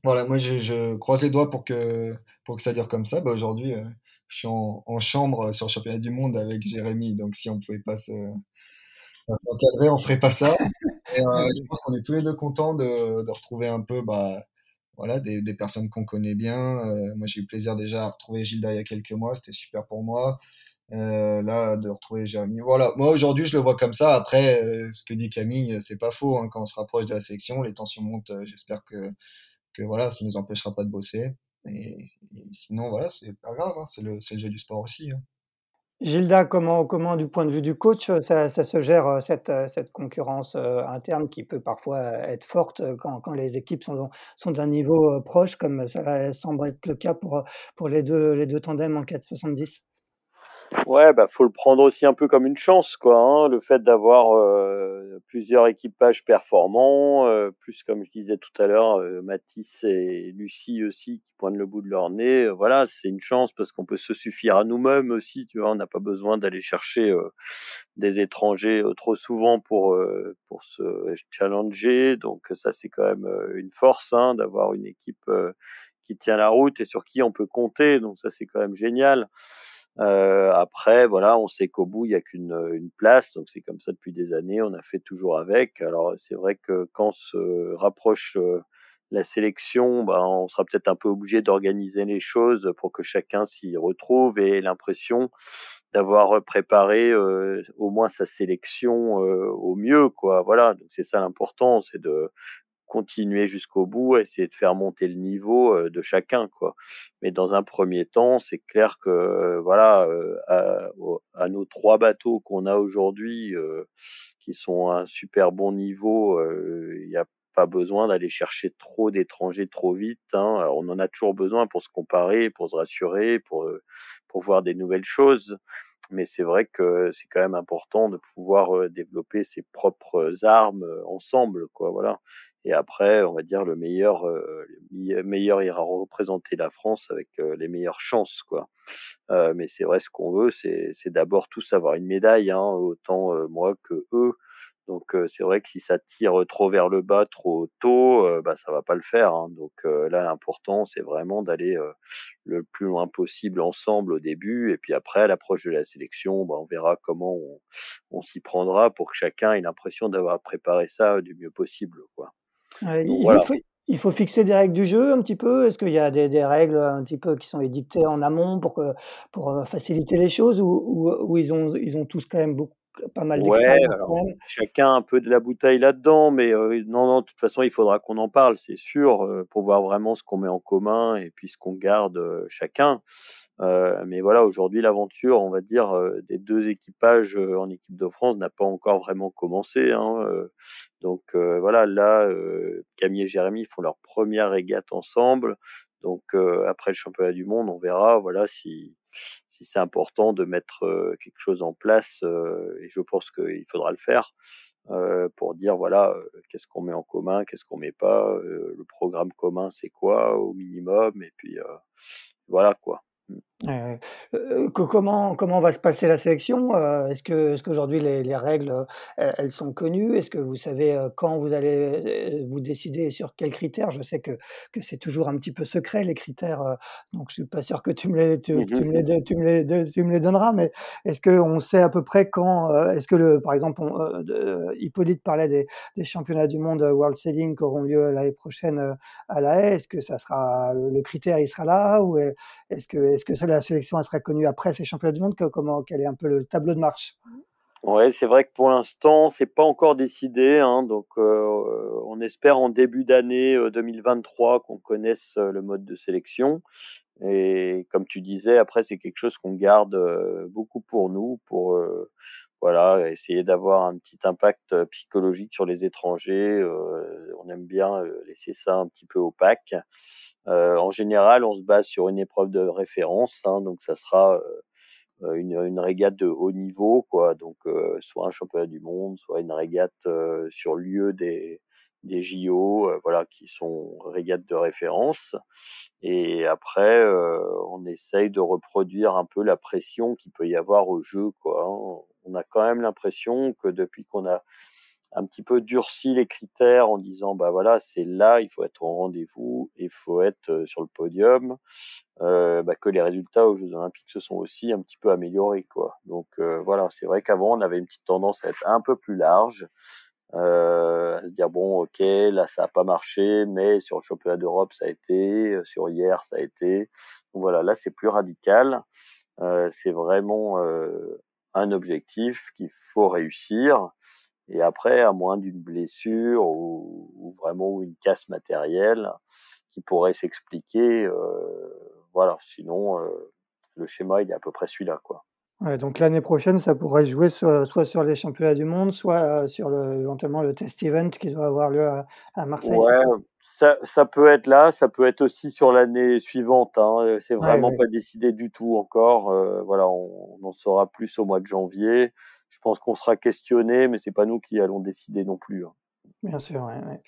Voilà, moi je, croise les doigts pour que, pour que ça dure comme ça. Bah, Aujourd'hui, je suis en, chambre sur le championnat du monde avec Jérémy, donc si on pouvait pas se, s'encadrer, on ferait pas ça. Je pense qu'on est tous les deux contents de, de retrouver un peu bah, voilà, des, des personnes qu'on connaît bien. Euh, moi, j'ai eu plaisir déjà à retrouver Gilda il y a quelques mois, c'était super pour moi. Euh, là, de retrouver Jérémy. Voilà, moi aujourd'hui, je le vois comme ça. Après, euh, ce que dit Camille, c'est pas faux. Hein. Quand on se rapproche de la sélection, les tensions montent. J'espère que, que voilà, ça nous empêchera pas de bosser. Et, sinon, voilà, c'est pas grave. Hein. C'est le, le, jeu du sport aussi. Hein. Gilda, comment, comment, du point de vue du coach, ça, ça se gère cette, cette concurrence interne qui peut parfois être forte quand, quand les équipes sont, d'un niveau proche, comme ça semble être le cas pour, pour les, deux, les deux tandems en 470 Ouais, bah faut le prendre aussi un peu comme une chance, quoi. Hein, le fait d'avoir euh, plusieurs équipages performants, euh, plus comme je disais tout à l'heure, euh, Mathis et Lucie aussi qui pointent le bout de leur nez. Euh, voilà, c'est une chance parce qu'on peut se suffire à nous-mêmes aussi. Tu vois, on n'a pas besoin d'aller chercher des étrangers trop souvent pour pour se challenger. Donc ça, c'est quand même une force hein, d'avoir une équipe qui tient la route et sur qui on peut compter. Donc ça, c'est quand même génial. Euh, après, voilà, on sait qu'au bout, il n'y a qu'une une place, donc c'est comme ça depuis des années, on a fait toujours avec. Alors c'est vrai que quand se rapproche euh, la sélection, bah, on sera peut-être un peu obligé d'organiser les choses pour que chacun s'y retrouve et l'impression d'avoir préparé euh, au moins sa sélection euh, au mieux, quoi. Voilà, donc c'est ça l'important, c'est de continuer jusqu'au bout, essayer de faire monter le niveau euh, de chacun, quoi. Mais dans un premier temps, c'est clair que euh, voilà, euh, à, nos trois bateaux qu'on a aujourd'hui, qui sont à un super bon niveau, il n'y a pas besoin d'aller chercher trop d'étrangers trop vite. Hein. on en a toujours besoin pour se comparer, pour se rassurer, pour pour voir des nouvelles choses mais c'est vrai que c'est quand même important de pouvoir développer ses propres armes ensemble, quoi, voilà. Et après, on va dire le meilleur, le meilleur ira représenter la France avec les meilleures chances, quoi. Mais c'est vrai, ce qu'on veut, c'est d'abord tous avoir une médaille, hein, autant moi que eux. Donc c'est vrai que si ça tire trop vers le bas trop tôt, bah ça va pas le faire. Hein. Donc là l'important c'est vraiment d'aller le plus loin possible ensemble au début et puis après à l'approche de la sélection, bah, on verra comment on, on s'y prendra pour que chacun ait l'impression d'avoir préparé ça du mieux possible. Quoi. il, voilà. faut, il, faut, fixer des règles du jeu un petit peu. Est-ce qu'il y a des, des, règles un petit peu qui sont édictées en amont pour que, pour faciliter les choses ou, ou, ou ils ont ils ont tous quand même beaucoup pas mal ouais, chacun un peu de la bouteille là-dedans, mais euh, non, non, de toute façon, il faudra qu'on en parle, c'est sûr, euh, pour voir vraiment ce qu'on met en commun et puis ce qu'on garde euh, chacun. mais voilà, aujourd'hui, l'aventure, on va dire, des deux équipages en équipe de France n'a pas encore vraiment commencé. Hein, donc voilà, là, Camille et Jérémy font leur première régate ensemble. Donc après le championnat du monde, on verra, voilà, si si c'est important de mettre euh, quelque chose en place, euh, et je pense qu'il faudra le faire, euh, pour dire voilà, qu'est-ce qu'on met en commun, qu'est-ce qu'on met pas, le programme commun c'est quoi au minimum, et puis voilà quoi. Euh, comment, comment va se passer la sélection? Est-ce que, est qu'aujourd'hui les, les, règles elles, sont connues? Est-ce que vous savez quand vous allez vous décider sur quels critères? Je sais que, que c'est toujours un petit peu secret les critères, donc je suis pas sûr que tu me les, tu, tu me les, tu me les, tu me les donneras, mais est-ce qu'on sait à peu près quand Est-ce que le, par exemple, on, Hippolyte parlait des, des, championnats du monde World Sailing qui auront lieu l'année prochaine à La Haye. Est-ce que ça sera le, critère il sera là ou est-ce que, est-ce que la sélection sera connue après ces championnats du monde? Comment, Quel est un peu le tableau de marche? Ouais, c'est vrai que pour l'instant, c'est pas encore décidé. Hein, donc, euh, on espère en début d'année 2023 euh, qu'on connaisse euh, le mode de sélection. Et comme tu disais, après, c'est quelque chose qu'on garde beaucoup pour nous, pour voilà, essayer d'avoir un petit impact psychologique sur les étrangers. on aime bien laisser ça un petit peu opaque. en général, on se base sur une épreuve de référence, hein, donc ça sera euh, une, une, régate de haut niveau, quoi. Donc, euh, soit un championnat du monde, soit une régate euh, sur lieu des, des JO, voilà, qui sont régates de référence. Et après, on essaye de reproduire un peu la pression qu'il peut y avoir au jeu, quoi. Hein. On a quand même l'impression que depuis qu'on a un petit peu durci les critères en disant bah voilà c'est là il faut être au rendez-vous il faut être euh, sur le podium euh, bah, que les résultats aux Jeux Olympiques se sont aussi un petit peu améliorés quoi donc euh, voilà c'est vrai qu'avant on avait une petite tendance à être un peu plus large euh, à se dire bon ok là ça a pas marché mais sur le championnat d'Europe ça a été sur hier ça a été voilà là c'est plus radical c'est vraiment un objectif qu'il faut réussir et après, à moins d'une blessure ou, vraiment une casse matérielle qui pourrait s'expliquer, euh, voilà. Sinon, euh, le schéma il est à peu près celui-là, quoi. Ouais, donc l'année prochaine, ça pourrait jouer soit, soit sur les championnats du monde, soit euh, sur le, éventuellement le test event qui doit avoir lieu à, à Marseille. Ouais, ça, ça, peut être là, ça peut être aussi sur l'année suivante. Hein. C'est vraiment ouais, pas décidé du tout encore. Euh, voilà, on, on, en saura plus au mois de janvier. Je pense qu'on sera questionné, mais c'est pas nous qui allons décider non plus. Hein. Bien sûr. Ouais,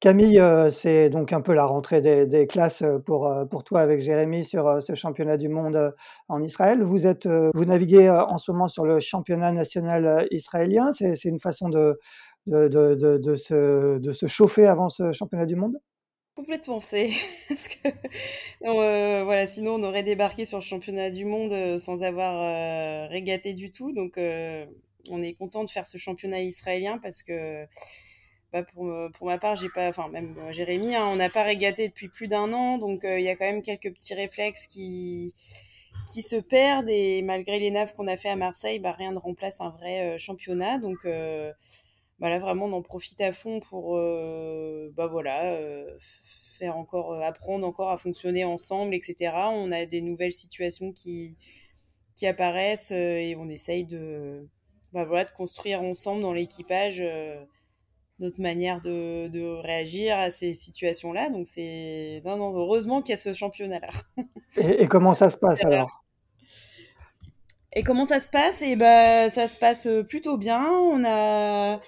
Camille, euh, c'est donc un peu la rentrée des, classes euh, pour, euh, pour toi avec Jérémy sur ce championnat du monde en Israël. Vous, êtes, vous naviguez en ce moment sur le championnat national israélien. C'est une façon de, de, de, se, de se chauffer avant ce championnat du monde? Complètement, c'est parce que voilà, sinon on aurait débarqué sur le championnat du monde sans avoir régaté du tout. Donc on est content de faire ce championnat israélien parce que pour, pour ma part, j'ai pas, enfin même Jérémy, hein, on n'a pas régaté depuis plus d'un an, donc il y a quand même quelques petits réflexes qui qui se perdent et malgré les naves qu'on a fait à Marseille, bah, rien ne remplace un vrai championnat. Donc bah là vraiment on en profite à fond pour bah voilà faire encore euh, apprendre encore à fonctionner ensemble, etc. On a des nouvelles situations qui qui apparaissent euh, et on essaye de bah voilà de construire ensemble dans l'équipage euh, notre manière de, de, réagir à ces situations-là. Donc c'est non, non, heureusement qu'il y a ce championnat-là. et, comment ça se passe alors? Et comment ça se passe? Et bah ça se passe plutôt bien. On a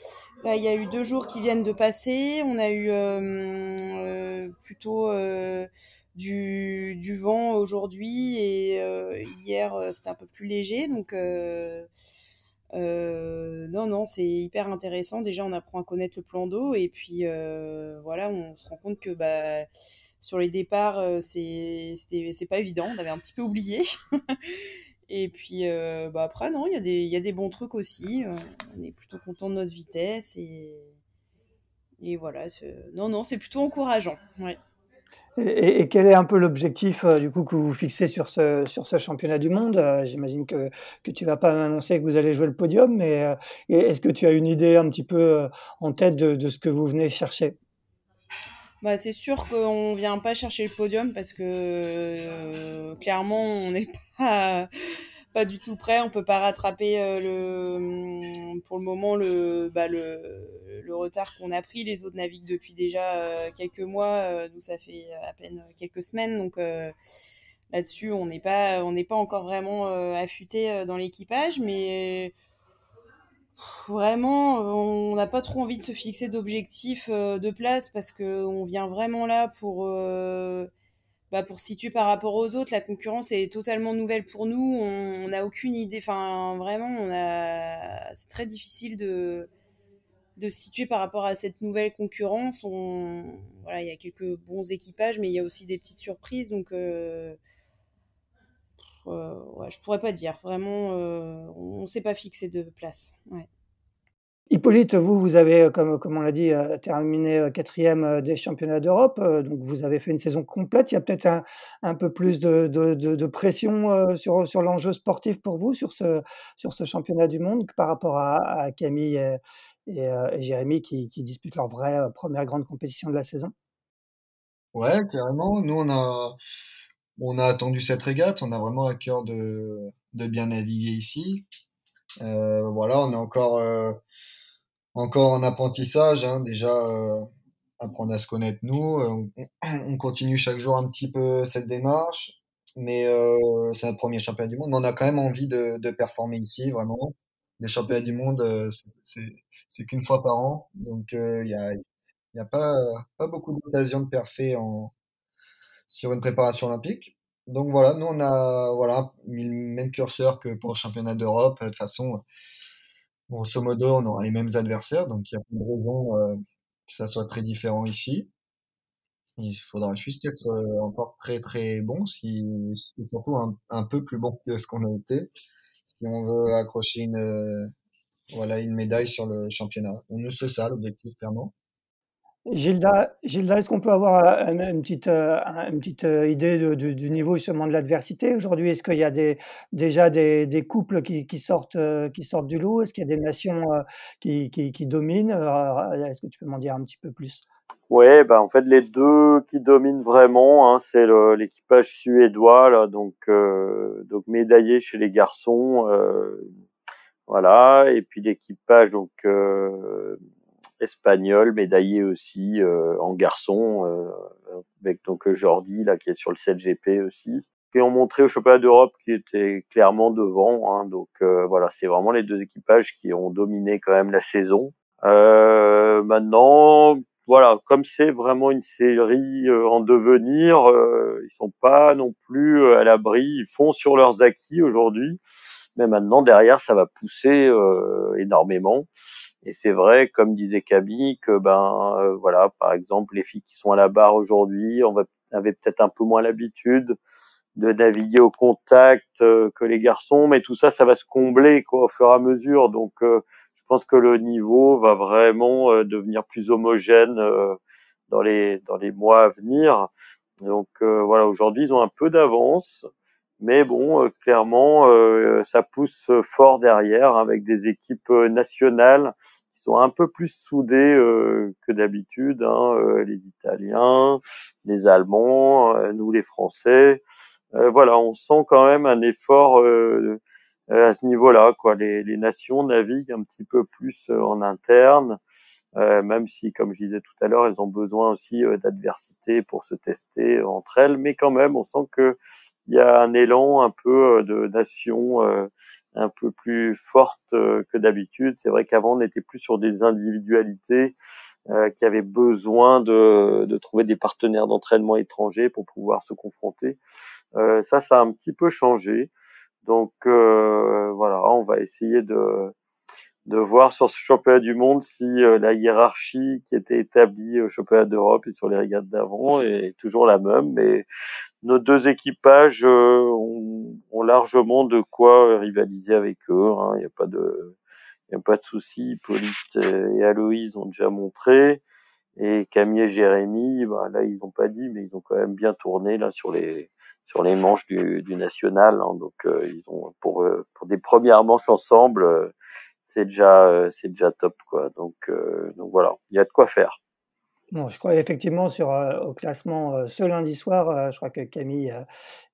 il y a eu deux jours qui viennent de passer. On a eu euh, euh, plutôt euh, du, du, vent aujourd'hui et hier c'était un peu plus léger. Donc non, non, c'est hyper intéressant. Déjà, on apprend à connaître le plan d'eau et puis voilà, on se rend compte que bah, sur les départs, c'est pas évident. On avait un petit peu oublié. Et puis euh, bah après, non, il y, a des, bons trucs aussi. Euh, on est plutôt content de notre vitesse. Et, et voilà, non, non, c'est plutôt encourageant. Ouais. Et, quel est un peu l'objectif euh, du coup que vous fixez sur ce, sur ce championnat du monde? J'imagine que, que tu vas pas m'annoncer que vous allez jouer le podium, mais est-ce que tu as une idée un petit peu en tête de, de ce que vous venez chercher? Bah, c'est sûr qu'on vient pas chercher le podium parce que euh, clairement on n'est pas pas du tout prêt. On peut pas rattraper euh, le pour le moment le bah, le, le retard qu'on a pris. Les autres naviguent depuis déjà euh, quelques mois, nous ça fait à peine quelques semaines donc là-dessus on n'est pas encore vraiment affûté dans l'équipage mais vraiment, on n'a pas trop envie de se fixer d'objectifs euh, de place parce qu'on vient vraiment là pour, euh, bah pour situer par rapport aux autres. La concurrence est totalement nouvelle pour nous. On n'a aucune idée. Enfin, vraiment, on a... c'est très difficile de, de situer par rapport à cette nouvelle concurrence. On... Voilà, il y a quelques bons équipages, mais il y a aussi des petites surprises. Donc, euh, euh, je pourrais pas dire. Vraiment, euh, on ne s'est pas fixé de place. Hippolyte, vous, vous avez, comme, comme on l'a dit, euh, terminé quatrième des championnats d'Europe, donc vous avez fait une saison complète. Il y a peut-être un, un, peu plus de, de, pression sur, sur l'enjeu sportif pour vous, sur ce, sur ce championnat du monde, par rapport à, Camille et, Jérémy qui, qui, disputent leur vraie première grande compétition de la saison? Ouais, carrément. Nous, on a, on a attendu cette régate, on a vraiment à cœur de, de bien naviguer ici. Euh, voilà, on est encore, euh, encore en apprentissage, hein, déjà euh, apprendre à se connaître nous. On, continue chaque jour un petit peu cette démarche, mais c'est notre premier championnat du monde. Mais on a quand même envie de, de performer ici, vraiment. Les championnats du monde, c'est qu'une fois par an, donc il n'y a, y a pas, pas beaucoup d'occasions de perfer en, sur une préparation olympique. Donc voilà, nous on a voilà, mis le même curseur que pour le championnat d'Europe. De toute façon, grosso modo, on aura les mêmes adversaires, donc il n'y a pas de raison euh, que ça soit très différent ici. Il faudra juste être euh, encore très très bon, si, surtout un, peu plus bon que ce qu'on a été, si on veut accrocher une, euh, voilà, une médaille sur le championnat. Nous, c'est ça l'objectif, clairement. Gilda, Gilda est-ce qu'on peut avoir euh, une petite, euh, une petite euh, idée du niveau justement de l'adversité aujourd'hui? Est-ce qu'il y a déjà des, couples qui, sortent, qui sortent du lot? Est-ce qu'il y a des nations qui, qui, dominent? Est-ce que tu peux m'en dire un petit peu plus? Ouais, bah en fait les deux qui dominent vraiment, hein, c'est l'équipage suédois donc donc médaillé chez les garçons, voilà, et puis l'équipage donc espagnol, médaillé aussi euh, en garçon, euh, avec donc Jordi là qui est sur le 7GP aussi, qui ont montré au championnat d'Europe qui était clairement devant. Hein, donc euh, voilà, c'est vraiment les deux équipages qui ont dominé quand même la saison. maintenant, voilà, comme c'est vraiment une série en devenir, ils sont pas non plus à l'abri. Ils font sur leurs acquis aujourd'hui, mais maintenant derrière ça va pousser énormément. Et c'est vrai, comme disait Camille, que ben voilà, par exemple, les filles qui sont à la barre aujourd'hui, on va avait peut-être un peu moins l'habitude de naviguer au contact que les garçons, mais tout ça, ça va se combler quoi au fur et à mesure. Donc, je pense que le niveau va vraiment devenir plus homogène dans les dans les mois à venir. Donc voilà, aujourd'hui, ils ont un peu d'avance. Mais bon, euh, clairement, euh, ça pousse fort derrière avec des équipes euh, nationales qui sont un peu plus soudées que d'habitude. Hein, les Italiens, les Allemands, nous les Français. voilà, on sent quand même un effort à ce niveau-là. Quoi, les, les, nations naviguent un petit peu plus en interne. Euh, même si, comme je disais tout à l'heure, elles ont besoin aussi d'adversité pour se tester entre elles, mais quand même, on sent que il y a un élan un peu euh, de nation euh, un peu plus forte euh, que d'habitude. C'est vrai qu'avant on était plus sur des individualités qui avaient besoin de, trouver des partenaires d'entraînement étrangers pour pouvoir se confronter. ça, ça a un petit peu changé. Donc voilà, on va essayer de de voir sur ce championnat du monde si la hiérarchie qui était établie au championnat d'Europe et sur les régates d'avant est toujours la même. Mais nos deux équipages euh, ont, ont, largement de quoi rivaliser avec eux. Hein. Il n'y a pas de, il a pas de souci. Hippolyte et Aloïse ont déjà montré. Et Camille et Jérémy, bah, là, ils n'ont pas dit, mais ils ont quand même bien tourné là sur les sur les manches du, du national. Hein. Donc, euh, ils ont pour euh, pour des premières manches ensemble, c'est déjà c'est déjà top quoi. Donc donc voilà, il y a de quoi faire. Bon, je crois effectivement sur, au classement, ce lundi soir, je crois que Camille,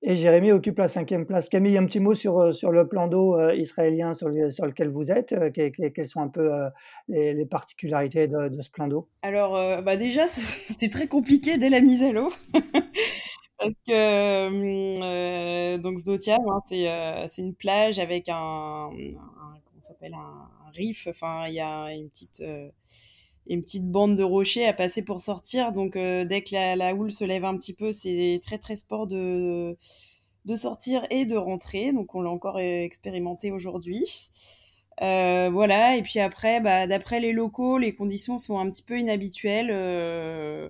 et Jérémy occupent la cinquième place. Camille, un petit mot sur, sur le plan d'eau, israélien sur lequel vous êtes, quelles sont un peu, les particularités de ce plan d'eau? Alors, bah, déjà, c'était très compliqué dès la mise à l'eau parce que, donc Sdotiam, hein, c'est, une plage avec un s'appelle? Un riff, enfin, il y a une petite, une petite bande de rochers à passer pour sortir. Donc euh, dès que la, houle se lève un petit peu, c'est très très sport de, sortir et de rentrer. Donc on l'a encore expérimenté aujourd'hui. Euh, voilà, et puis après, bah, d'après les locaux, les conditions sont un petit peu inhabituelles. Euh,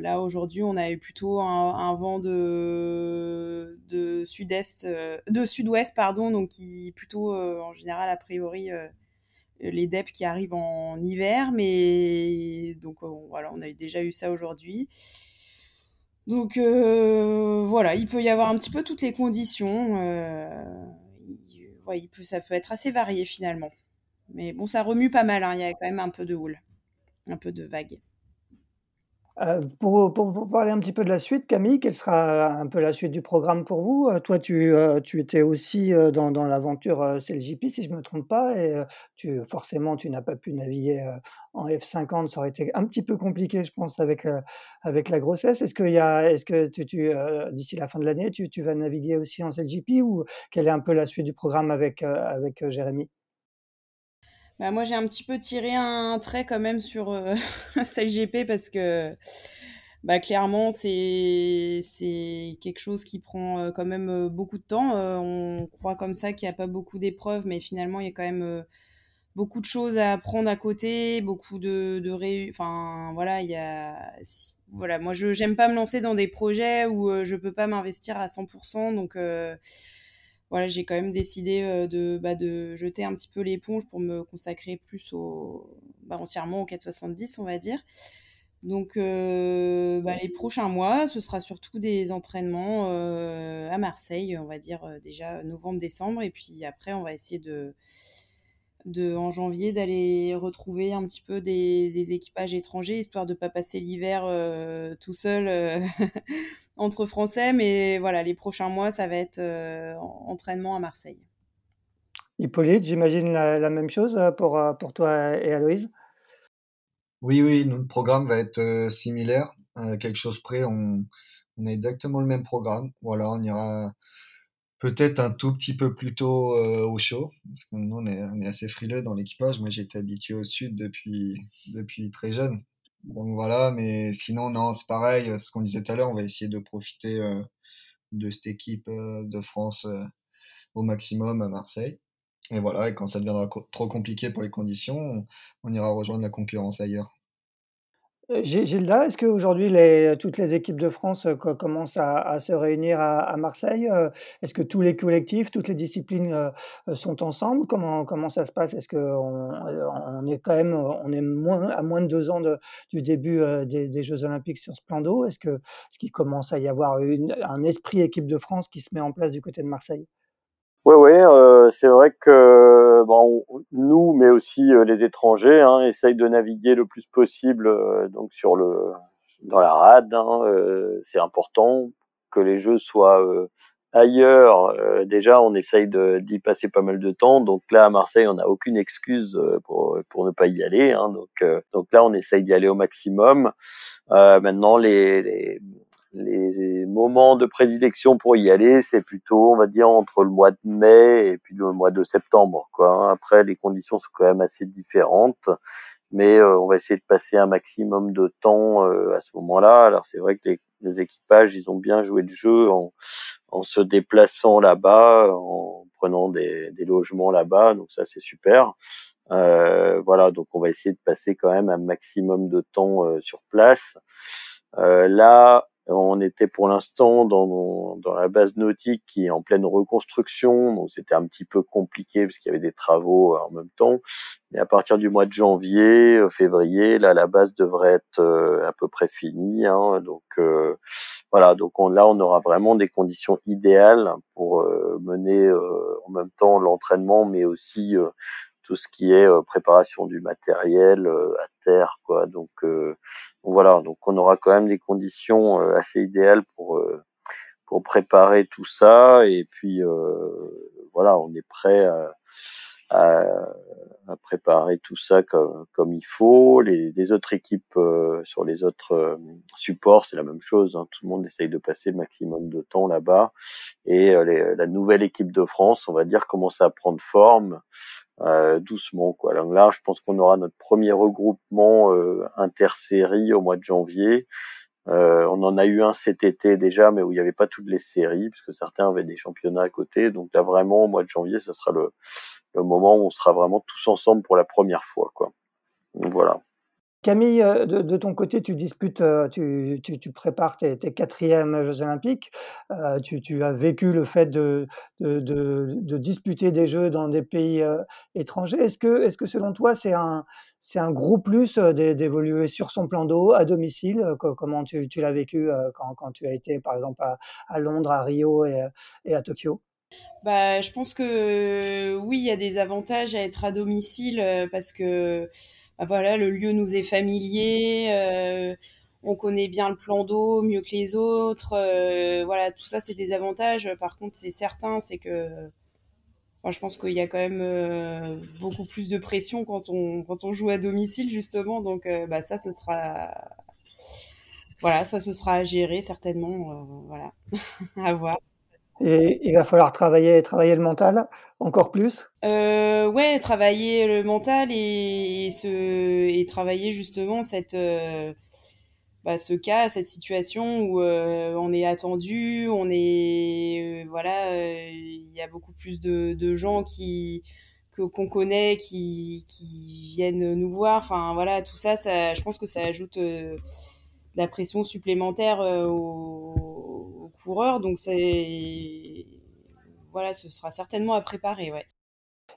là aujourd'hui, on a eu plutôt un, vent de, de sud-est, de sud-ouest, pardon, donc qui plutôt en général a priori les DEP qui arrivent en hiver, mais donc euh, voilà, on a déjà eu ça aujourd'hui. Donc euh, voilà, il peut y avoir un petit peu toutes les conditions. Euh, ça peut être assez varié finalement. Mais bon, ça remue pas mal, hein, il y a quand même un peu de houle, un peu de vague. Euh, pour, parler un petit peu de la suite, Camille, quelle sera un peu la suite du programme pour vous? Euh, toi, tu, euh, tu étais aussi dans, dans l'aventure CLJP, si je ne me trompe pas, et tu, forcément, tu n'as pas pu naviguer en F50, ça aurait été un petit peu compliqué, je pense, avec, avec la grossesse. Est-ce, qu'il est-ce que tu, d'ici la fin de l'année, tu, tu, vas naviguer aussi en CLJP ou quelle est un peu la suite du programme avec, avec Jérémy? Bah, moi, j'ai un petit peu tiré un trait quand même sur euh, GP parce que bah, clairement, c'est quelque chose qui prend euh, quand même euh, beaucoup de temps. Euh, on croit comme ça qu'il n'y a pas beaucoup d'épreuves, mais finalement, il y a quand même beaucoup de choses à apprendre à côté, beaucoup de, de. Enfin, voilà, il y a... Voilà, moi, je n'aime pas me lancer dans des projets où je ne peux pas m'investir à 100%, donc voilà, j'ai quand même décidé euh, de, bah, de jeter un petit peu l'éponge pour me consacrer plus au, bah, entièrement au 470, on va dire. Donc, euh, bah, les prochains mois, ce sera surtout des entraînements euh, à Marseille, on va dire déjà novembre-décembre. Et puis après, on va essayer de en janvier, d'aller retrouver un petit peu des, des, équipages étrangers, histoire de ne pas passer l'hiver tout seul entre Français, mais voilà, les prochains mois, ça va être euh, entraînement à Marseille. Hippolyte, j'imagine la, même chose euh, pour, euh, pour toi et Aloïse? Oui, oui, notre programme va être similaire. quelque chose près, on, on, a exactement le même programme. Voilà, on ira peut-être un tout petit peu plus tôt au chaud, parce que nous, on est, on est assez frileux dans l'équipage. Moi, j'ai été habitué au sud depuis, depuis très jeune. Donc voilà, mais sinon, non, c'est pareil, euh, ce qu'on disait tout à l'heure, on va essayer de profiter euh, de cette équipe euh, de France au maximum à Marseille. Et voilà, et quand ça deviendra trop compliqué pour les conditions, on ira rejoindre la concurrence ailleurs. Gilda, est-ce qu'aujourd'hui les toutes les équipes de France, co commencent à se réunir à Marseille? Heu, est-ce que tous les collectifs, toutes les disciplines, heu, sont ensemble? Comment ça se passe? Est-ce qu'on, est quand même, est à moins de 2 ans du début, des jeux olympiques sur ce plan d'eau? Est-ce qu'il commence à y avoir un esprit équipe de France qui se met en place du côté de Marseille? Oui, oui, euh, c'est vrai que nous, mais aussi euh, les étrangers, hein, essayent de naviguer le plus possible euh, donc sur le dans la rade. Hein, c'est important que les jeux soient ailleurs. déjà, on essaye d'y passer pas mal de temps. Donc là, à Marseille, on n'a aucune excuse pour pour ne pas y aller. Hein, donc donc là, on essaye d'y aller au maximum. maintenant, les les moments de prédilection pour y aller, c'est plutôt, on va dire, entre le mois de mai et puis le mois de septembre. Quoi. Après, les conditions sont quand même assez différentes, mais euh, on va essayer de passer un maximum de temps euh, à ce moment-là. Alors c'est vrai que les, les, équipages, ils ont bien joué le jeu en, en se déplaçant là-bas, en prenant des, des logements là-bas, donc ça c'est super. Euh, voilà, donc on va essayer de passer quand même un maximum de temps euh, sur place. Euh, là, on était pour l'instant dans, dans la base nautique qui est en pleine reconstruction, donc c'était un petit peu compliqué parce qu'il y avait des travaux euh, en même temps. Mais à partir du mois de janvier, euh, février, là la base devrait être euh, à peu près finie. Hein, donc voilà, donc là on aura vraiment des conditions idéales pour mener en même temps l'entraînement, mais aussi tout ce qui est préparation du matériel à terre, quoi. Donc voilà, donc on aura quand même des conditions euh, assez idéales pour euh, pour préparer tout ça et puis euh, voilà, on est prêt à, à, à, préparer tout ça comme, comme il faut. Les, les autres équipes sur les autres supports, c'est la même chose. Hein. Tout le monde essaye de passer le maximum de temps là-bas. Et les, la nouvelle équipe de France, on va dire, commence à prendre forme euh, doucement. Quoi. Donc là, je pense qu'on aura notre premier regroupement euh, intersérie au mois de janvier. Euh, on en a eu un cet été déjà, mais où il n'y avait pas toutes les séries, puisque certains avaient des championnats à côté. Donc là, vraiment, au mois de janvier, ça sera le, moment où on sera vraiment tous ensemble pour la première fois. Quoi. Donc voilà. Camille, euh, de, ton côté, tu disputes, euh, tu, prépares tes, quatrièmes Jeux Olympiques. Euh, tu, as vécu le fait de, disputer des Jeux dans des pays étrangers. Est-ce que, selon toi, c'est un, gros plus d'évoluer sur son plan d'eau à domicile Comment tu, l'as vécu quand, tu as été, par exemple, à, Londres, à Rio et, à Tokyo? Bah, je pense que oui, il y a des avantages à être à domicile parce que voilà, le lieu nous est familier, euh, on connaît bien le plan d'eau mieux que les autres. Euh, voilà, tout ça, c'est des avantages. Par contre, c'est certain, c'est que je pense qu'il y a quand même euh, beaucoup plus de pression quand on, joue à domicile, justement. Donc, bah, ça, ce sera. Voilà, ça, ce sera à gérer, certainement. voilà, à voir. Et il va falloir travailler, travailler le mental encore plus euh, Ouais, travailler le mental et, travailler justement cette, euh, bah, ce cas, cette situation où euh, on est attendu, on est. Euh, voilà, il y a beaucoup plus de, gens qui qu'on connaît qui, qui viennent nous voir. Enfin, voilà, tout ça, ça je pense que ça ajoute de la pression supplémentaire aux coureur. Donc c'est voilà, ce sera certainement à préparer, ouais.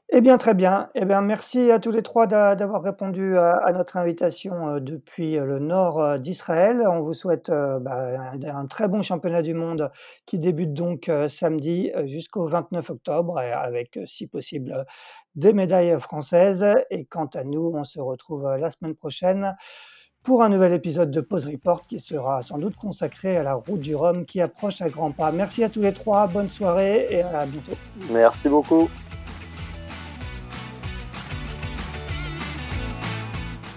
Eh bien, très bien. Eh bien, merci à tous les trois d'avoir répondu à, notre invitation euh, depuis euh, le nord euh, d'Israël. On vous souhaite bah, un, très bon championnat du monde qui débute donc samedi jusqu'au 29 octobre, avec, si possible, des médailles françaises. Et quant à nous, on se retrouve la semaine prochaine pour un nouvel épisode de Pause Report qui sera sans doute consacré à la route du Rhum qui approche à grands pas. Merci à tous les trois, bonne soirée et à bientôt. Merci beaucoup.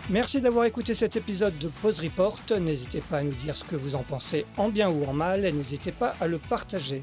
Merci d'avoir écouté cet épisode de Pause Report. N'hésitez pas à nous dire ce que vous en pensez en bien ou en mal et n'hésitez pas à le partager.